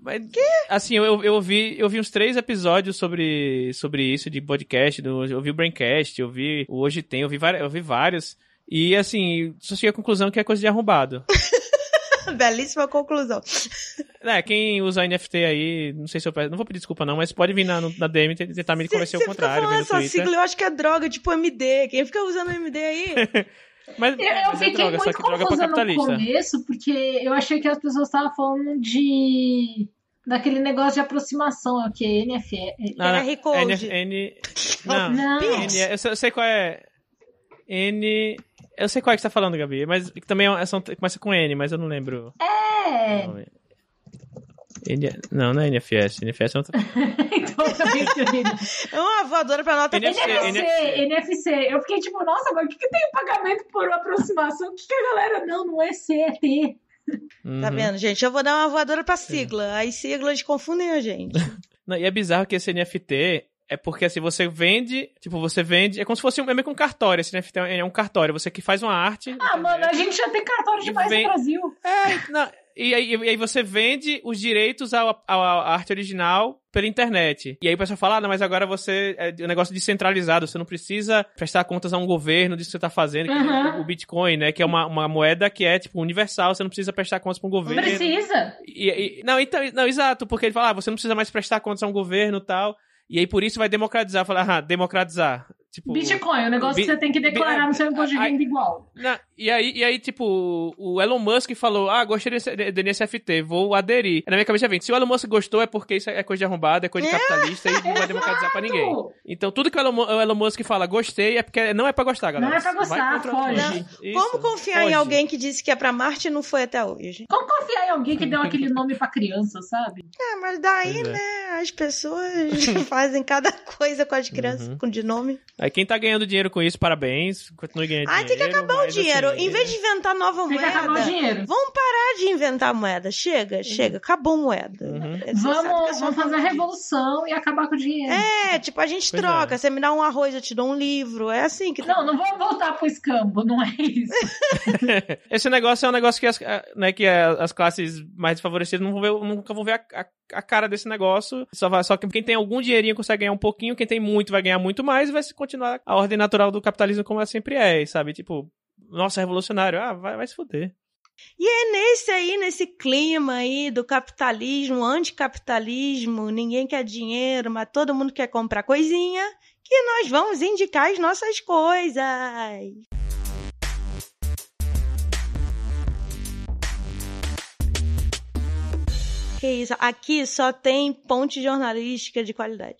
Speaker 3: mas, assim, eu, eu, ouvi, eu vi uns três episódios sobre, sobre isso de podcast. Do, eu vi o Braincast, eu vi o Hoje Tem, eu vi, eu vi vários. E, assim, só cheguei à conclusão que é coisa de arrombado. [laughs]
Speaker 1: Belíssima conclusão. [laughs]
Speaker 3: é, quem usa NFT aí, não sei se eu peço, não vou pedir desculpa não, mas pode vir na, na DM e tentar me convencer
Speaker 1: Cê
Speaker 3: o contrário,
Speaker 1: fica falando essa sigla, eu acho que é droga, tipo MD. Quem fica usando MD aí? [laughs]
Speaker 3: Mas,
Speaker 2: Eu,
Speaker 3: é,
Speaker 2: eu
Speaker 3: mas é
Speaker 2: fiquei
Speaker 3: droga, só que droga pra
Speaker 2: confusa no começo, porque eu achei que as pessoas estavam falando de. daquele negócio de aproximação, é o que? NFE.
Speaker 3: Não, não,
Speaker 1: QR Code.
Speaker 3: N, N, não, [laughs]
Speaker 2: Não.
Speaker 3: N, eu, sei, eu sei qual é. N. Eu sei qual é que você tá falando, Gabi, mas que também é, são, começa com N, mas eu não lembro.
Speaker 2: É.
Speaker 3: o N, não, não é NFS. NFS é outra. [laughs]
Speaker 2: então eu também entendi.
Speaker 1: É uma voadora pra nota
Speaker 3: NFC,
Speaker 2: NFC, NFC. Eu fiquei tipo, nossa, mas o que, que tem pagamento por aproximação? O que, que a galera. Não, não é CET.
Speaker 1: Tá
Speaker 3: Uhum.
Speaker 1: vendo, gente? Eu vou dar uma voadora pra sigla. As siglas confundem a gente. [laughs]
Speaker 3: Não, e é bizarro que esse NFT é porque assim, você vende, tipo, você vende, é como se fosse um, é meio que um cartório, esse NFT é um cartório, você que faz uma arte.
Speaker 2: Ah, mano, a gente já tem cartório demais
Speaker 3: vem-
Speaker 2: no Brasil.
Speaker 3: É, não, e, aí, e aí você vende os direitos ao- ao- à arte original pela internet. E aí o pessoal fala, ah, não, mas agora você é um negócio descentralizado, você não precisa prestar contas a um governo disso que você tá fazendo, que é
Speaker 2: Uhum.
Speaker 3: o, Bitcoin, né, que é uma, uma moeda que é, tipo, universal, você não precisa prestar contas pra um
Speaker 2: Não
Speaker 3: governo.
Speaker 2: precisa.
Speaker 3: E, e- não, então, não, exato, porque ele fala, ah, você não precisa mais prestar contas a um governo e tal. E aí por isso vai democratizar. Fala, ah, democratizar. Tipo,
Speaker 2: Bitcoin, o negócio
Speaker 3: Bi-
Speaker 2: que você tem que declarar
Speaker 3: Bi-
Speaker 2: no seu imposto de renda igual.
Speaker 3: na- e, aí, e aí, tipo, o Elon Musk falou: Ah, gostei desse, de- NFT, vou aderir. Na minha cabeça vem: se o Elon Musk gostou, é porque isso é coisa de arrombado, é coisa de capitalista e não vai democratizar pra ninguém. Então, tudo que o Elon, o Elon Musk fala gostei é porque não é pra gostar, galera.
Speaker 2: Não é pra gostar, foge.
Speaker 3: Isso,
Speaker 1: Vamos confiar em
Speaker 3: foge.
Speaker 1: alguém que disse que é pra Marte e não foi até hoje.
Speaker 2: Como confiar em alguém que deu [laughs] aquele nome pra criança, sabe?
Speaker 1: É, mas daí,
Speaker 3: é.
Speaker 1: né, as pessoas [laughs] fazem cada coisa com as crianças,
Speaker 3: Uhum.
Speaker 1: com de nome.
Speaker 3: Aí quem tá ganhando dinheiro com isso, parabéns. Continue ganhando
Speaker 1: Ah,
Speaker 3: dinheiro.
Speaker 1: tem que acabar o
Speaker 3: mas,
Speaker 1: dinheiro.
Speaker 3: assim,
Speaker 1: em vez de inventar nova
Speaker 2: Tem que
Speaker 1: moeda.
Speaker 2: acabar o dinheiro.
Speaker 1: Vamos parar de inventar moeda. Chega, chega. Acabou moeda.
Speaker 3: Uhum.
Speaker 1: É, que é
Speaker 2: Vamos, vamos fazer a revolução e acabar com o dinheiro.
Speaker 1: É, tipo, a gente
Speaker 3: Pois
Speaker 1: troca.
Speaker 3: é.
Speaker 1: Você me dá um arroz, eu te dou um livro. É assim que.
Speaker 2: Não, não vamos voltar pro escambo, não é isso. [laughs]
Speaker 3: Esse negócio é um negócio que as, né, que as classes mais desfavorecidas não vão ver, nunca vão ver a, a- a cara desse negócio. Só, vai, só que quem tem algum dinheirinho consegue ganhar um pouquinho, quem tem muito vai ganhar muito mais e vai se continuar a ordem natural do capitalismo como ela sempre é, sabe? Tipo, nossa, revolucionário, ah, vai, vai se fuder.
Speaker 1: E é nesse aí, nesse clima aí do capitalismo, anticapitalismo, ninguém quer dinheiro, mas todo mundo quer comprar coisinha, que nós vamos indicar as nossas coisas. Que isso, aqui só tem ponte jornalística de qualidade.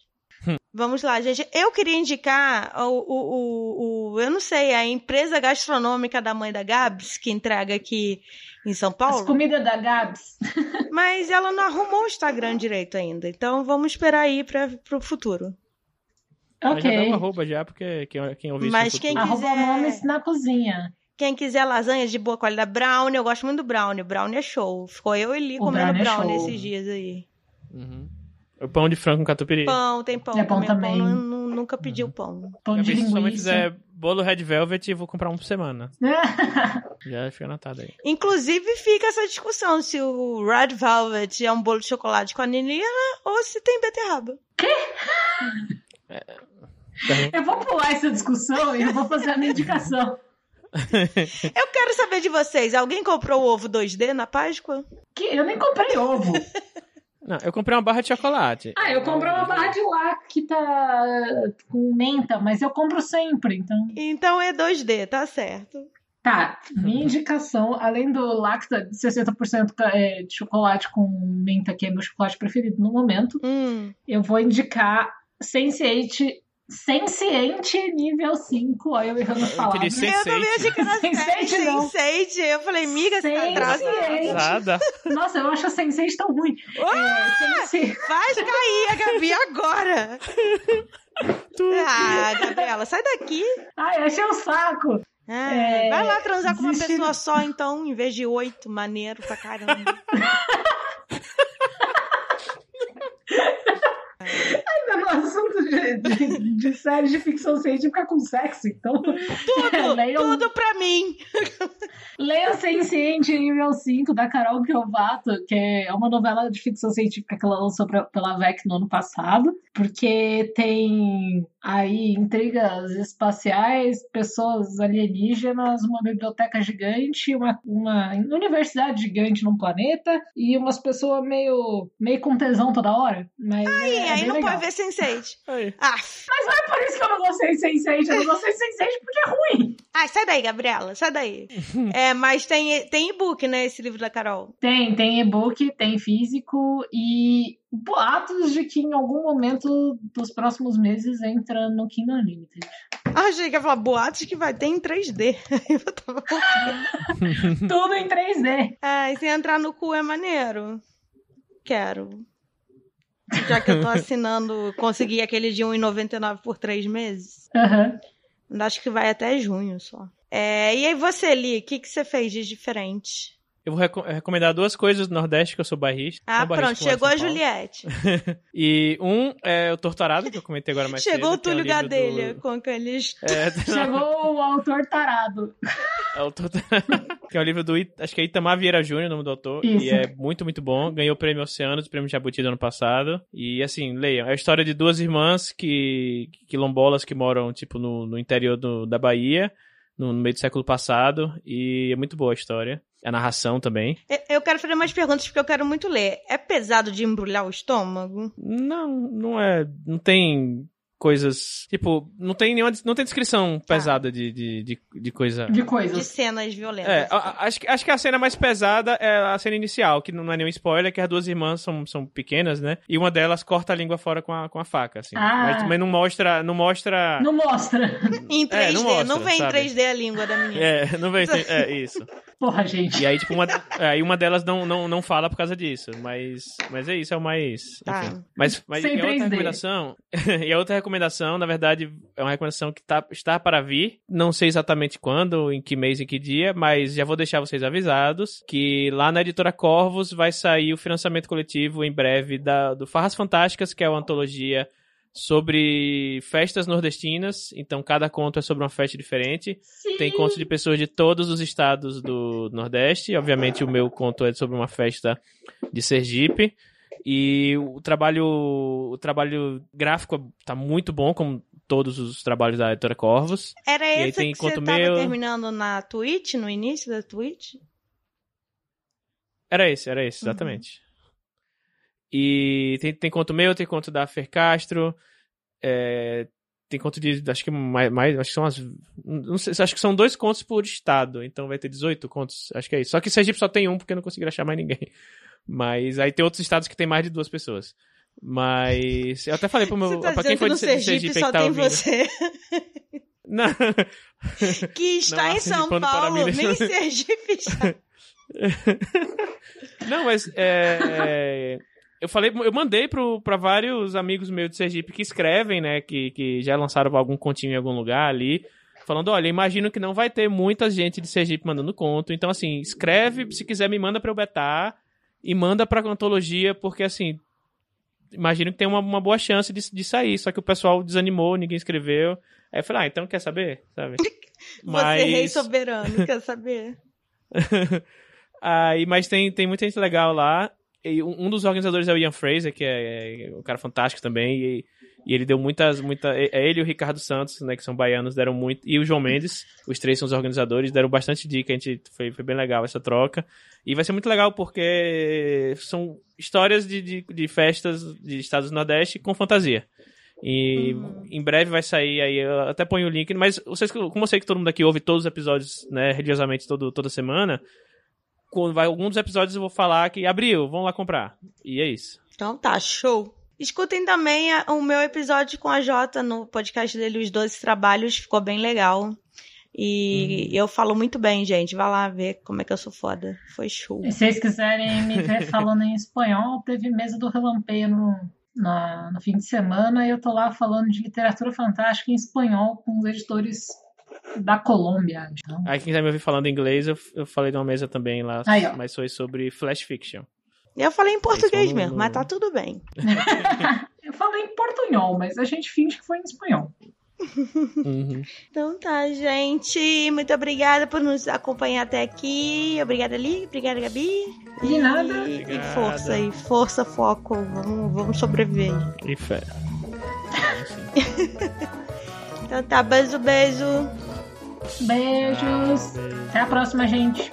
Speaker 1: Vamos lá, gente. Eu queria indicar o, o, o, o- eu não sei, a empresa gastronômica da mãe da Gabs, que entrega aqui em São
Speaker 2: As
Speaker 1: Paulo,
Speaker 2: comidas da Gabs. [laughs]
Speaker 1: mas ela não arrumou o Instagram direito ainda. Então vamos esperar aí para pro futuro.
Speaker 3: Mas Já dá
Speaker 2: Ok.
Speaker 3: uma arroba já, porque quem, quem ouvir
Speaker 1: Mas quem
Speaker 3: futuro-
Speaker 2: Arroba
Speaker 1: quiser-
Speaker 2: nomes na cozinha.
Speaker 1: Quem quiser lasanha de boa qualidade, brownie, eu gosto muito do brownie. Brownie é show. Ficou eu e Li
Speaker 2: O
Speaker 1: comendo
Speaker 2: brownie é
Speaker 1: brownie
Speaker 2: show.
Speaker 1: esses dias aí.
Speaker 3: Uhum. O pão de frango com catupiry.
Speaker 1: Pão, tem pão.
Speaker 2: É bom
Speaker 1: também. Pão, nu- nunca pedi o pão.
Speaker 2: Pão de
Speaker 3: se sua
Speaker 2: linguiça.
Speaker 3: fizer bolo red velvet, eu vou comprar um por semana. [laughs] Já fica anotado aí.
Speaker 1: Inclusive, fica essa discussão se o Red Velvet é um bolo de chocolate com anilina ou se tem beterraba.
Speaker 2: eu vou pular essa discussão e eu vou fazer a minha indicação. [laughs]
Speaker 1: Eu quero saber de vocês. Alguém comprou o ovo 2D na Páscoa?
Speaker 2: Que eu nem comprei ovo. [laughs]
Speaker 3: Não, eu comprei uma barra de chocolate.
Speaker 2: Ah, eu comprei uma barra de lá que tá com menta, mas eu compro sempre, então.
Speaker 1: Então é 2D, tá certo.
Speaker 2: Tá, minha indicação, além do Lacta de 60% ca- é, de chocolate com menta, que é meu chocolate preferido no momento,
Speaker 1: Hum.
Speaker 2: eu vou indicar Sense8 Sensiente nível 5. Olha, eu errando
Speaker 3: Eu
Speaker 2: palavras.
Speaker 1: Eu também achei que era
Speaker 2: Sense8
Speaker 1: sete,
Speaker 2: não.
Speaker 1: Sense8. Eu falei, miga, você tá
Speaker 2: Sense8.
Speaker 1: atrasada.
Speaker 2: Nossa, eu acho a Sense8 tão ruim.
Speaker 1: Ah!
Speaker 2: É, sense...
Speaker 1: Faz cair a Gabi agora. Ah, Gabriela, sai daqui.
Speaker 2: Ai, achei o saco.
Speaker 1: Ah,
Speaker 2: É,
Speaker 1: vai lá transar com uma pessoa só, então, em vez de oito. Maneiro pra caramba. [laughs]
Speaker 2: Ainda no assunto de, de, de séries de ficção científica com sexo, então.
Speaker 1: Tudo, [laughs]
Speaker 2: leiam,
Speaker 1: tudo pra mim.
Speaker 2: leiam Sense8 nível 5 da Carol Kiovato, que é uma novela de ficção científica que ela lançou pra, pela VEC no ano passado, porque tem aí intrigas espaciais, pessoas alienígenas, uma biblioteca gigante, uma, uma universidade gigante num planeta e umas pessoas meio, meio com tesão toda hora. Mas é,
Speaker 1: E
Speaker 2: é
Speaker 1: aí não
Speaker 2: legal.
Speaker 1: pode ver Sense8.
Speaker 3: Aí.
Speaker 1: Ah,
Speaker 2: É por isso que eu não gostei de Sense8. Eu não gostei de Sense8 porque é ruim.
Speaker 1: ai, sai daí, Gabriela, sai daí. [laughs] é, mas tem, tem e-book, né, esse livro da Carol.
Speaker 2: Tem, tem e-book, tem físico e boatos de que em algum momento dos próximos meses entra no Kindle Unlimited.
Speaker 1: Ah, achei que ia falar boatos que vai ter em 3D. [laughs] Eu tava [laughs]
Speaker 2: Tudo em 3D.
Speaker 1: Ah, e se entrar no cu é maneiro. Quero. Já que eu tô assinando, consegui aquele de R$1,99 por três meses.
Speaker 2: Aham.
Speaker 1: Acho que vai até junho só. É, e aí você, Li, o que, que você fez de diferente?
Speaker 3: Eu vou reco- recomendar duas coisas do Nordeste, que eu sou barrista.
Speaker 1: Ah, pronto, chegou a. Juliette. [laughs]
Speaker 3: E um é o Torturado, que eu comentei agora mais [laughs]
Speaker 1: chegou o
Speaker 3: cedo. que é um
Speaker 1: Túlio
Speaker 3: livro do-
Speaker 1: Gadelha com aqueles.
Speaker 3: É, [laughs]
Speaker 2: Chegou o autor tarado.
Speaker 3: é o Torturado, que é o livro do, It- acho que é Itamar Vieira Júnior, o nome do autor.
Speaker 2: Isso.
Speaker 3: E é muito, muito bom. Ganhou o prêmio Oceanos, o prêmio Jabuti do ano passado. E assim, leiam. É a história de duas irmãs que, quilombolas que moram, tipo, no, no interior do- da Bahia, no meio do século passado. E é muito boa a história. A narração também.
Speaker 1: Eu- Eu quero fazer mais perguntas porque eu quero muito ler. É pesado de embrulhar o estômago?
Speaker 3: Não, não é. Não tem coisas. Tipo, não tem nenhuma. Não tem descrição pesada de, de, de, de coisa.
Speaker 2: De
Speaker 1: De
Speaker 2: coisas.
Speaker 1: cenas violentas.
Speaker 3: É, a- a- acho, que- acho que a cena mais pesada é a cena inicial, que não é nenhum spoiler, que as duas irmãs são, são pequenas, né? E uma delas corta a língua fora com a, com a faca, assim.
Speaker 2: Ah.
Speaker 3: Mas também não mostra. Não mostra.
Speaker 2: Não mostra.
Speaker 1: Em 3D,
Speaker 3: É, não
Speaker 1: não,
Speaker 3: mostra,
Speaker 1: vem
Speaker 3: sabe?
Speaker 1: em 3D a língua da menina.
Speaker 3: É, não vem. É, isso.
Speaker 2: Porra, gente.
Speaker 3: E aí, tipo, uma, aí uma delas não, não, não fala por causa disso. Mas, mas é isso, é o mais.
Speaker 1: Tá.
Speaker 3: Enfim. Mas, mas
Speaker 2: Sem
Speaker 3: e a outra
Speaker 2: 3D.
Speaker 3: recomendação. [laughs] e a outra recomendação, na verdade, é uma recomendação que tá, está para vir. Não sei exatamente quando, em que mês, em que dia, mas já vou deixar vocês avisados que lá na editora Corvos vai sair o financiamento coletivo em breve da, do Farras Fantásticas, que é uma antologia sobre festas nordestinas. Então, cada conto é sobre uma festa diferente.
Speaker 2: Sim.
Speaker 3: Tem contos de pessoas de todos os estados do Nordeste. Obviamente, o meu conto é sobre uma festa de Sergipe. E o trabalho, o trabalho gráfico tá muito bom, como todos os trabalhos da editora Corvos.
Speaker 1: Era
Speaker 3: aí
Speaker 1: esse
Speaker 3: tem
Speaker 1: que você tava
Speaker 3: meu.
Speaker 1: terminando na Twitch, no início da Twitch?
Speaker 3: Era esse, era esse, exatamente. E tem, tem conto meu, tem conto da Fer Castro, é, tem conto de, acho que mais, mais acho que são as, não sei, acho que são dois contos por estado, então vai ter 18 contos, acho que é isso. Só que Sergipe só tem um, porque eu não consegui achar mais ninguém. Mas aí tem outros estados que tem mais de duas pessoas. Mas eu até falei pro meu,
Speaker 1: tá
Speaker 3: pra quem foi
Speaker 1: que
Speaker 3: de,
Speaker 1: Sergipe
Speaker 3: Sergipe
Speaker 1: só
Speaker 3: que tá
Speaker 1: tem
Speaker 3: ouvindo.
Speaker 1: você, [laughs]
Speaker 3: Não. [laughs]
Speaker 1: que está
Speaker 3: Não,
Speaker 1: em São
Speaker 3: para
Speaker 1: Paulo, nem? Sergipe está. [laughs]
Speaker 3: Não, mas é, é, eu falei, eu mandei pro, pra vários amigos meus de Sergipe que escrevem, né, que, que já lançaram algum continho em algum lugar ali, falando, olha, imagino que não vai ter muita gente de Sergipe mandando conto, então assim, escreve, se quiser me manda pra eu betar e manda pra antologia, porque assim, imagino que tem uma, uma boa chance de, de sair, só que o pessoal desanimou, ninguém escreveu. Aí eu falei, ah, então quer saber, sabe? [laughs]
Speaker 1: Você, rei soberano, quer saber? [laughs]
Speaker 3: Aí, mas tem, tem muita gente legal lá. E um um dos organizadores é o Ian Fraser, que é, é um cara fantástico também. E, e ele deu muitas. Muita, é ele e o Ricardo Santos, né, que são baianos, deram muito. E o João Mendes, os três são os organizadores, deram bastante dica. A gente, foi, foi bem legal essa troca. E vai ser muito legal porque são histórias de, de, de festas de estados do Nordeste com fantasia. E em breve vai sair aí, eu até ponho o link, mas vocês, como eu sei que todo mundo aqui ouve todos os episódios, né, religiosamente todo, toda semana, quando vai alguns dos episódios eu vou falar que abriu, vão lá comprar. E é isso.
Speaker 1: Então tá, show. Escutem também o meu episódio com a Jota no podcast dele, Os Doze Trabalhos, ficou bem legal. E eu falo muito bem, gente. Vai lá ver como é que eu sou foda. Foi show.
Speaker 2: E se vocês quiserem me ver [laughs] falando em espanhol, teve mesa do relampeio no, na- no fim de semana e eu tô lá falando de literatura fantástica em espanhol com os editores da Colômbia. Então,
Speaker 3: Aí quem quiser me ouvir falando inglês, eu, eu falei de uma mesa também lá,
Speaker 2: Aí,
Speaker 3: mas foi sobre flash fiction.
Speaker 1: Eu falei em português mesmo, mas tá tudo bem. [laughs]
Speaker 2: eu falei em portunhol, mas a gente finge que foi em espanhol.
Speaker 3: Uhum.
Speaker 1: Então tá, gente. Muito obrigada por nos acompanhar até aqui. Obrigada, Li. Obrigada, Gabi.
Speaker 2: De
Speaker 1: E-
Speaker 2: nada.
Speaker 1: E
Speaker 3: Obrigada.
Speaker 1: força, e força, foco. Vamos, vamos sobreviver.
Speaker 3: E fé. [laughs]
Speaker 1: Então tá, beijo, beijo.
Speaker 2: Beijos.
Speaker 3: Beijo.
Speaker 2: Até a próxima, gente.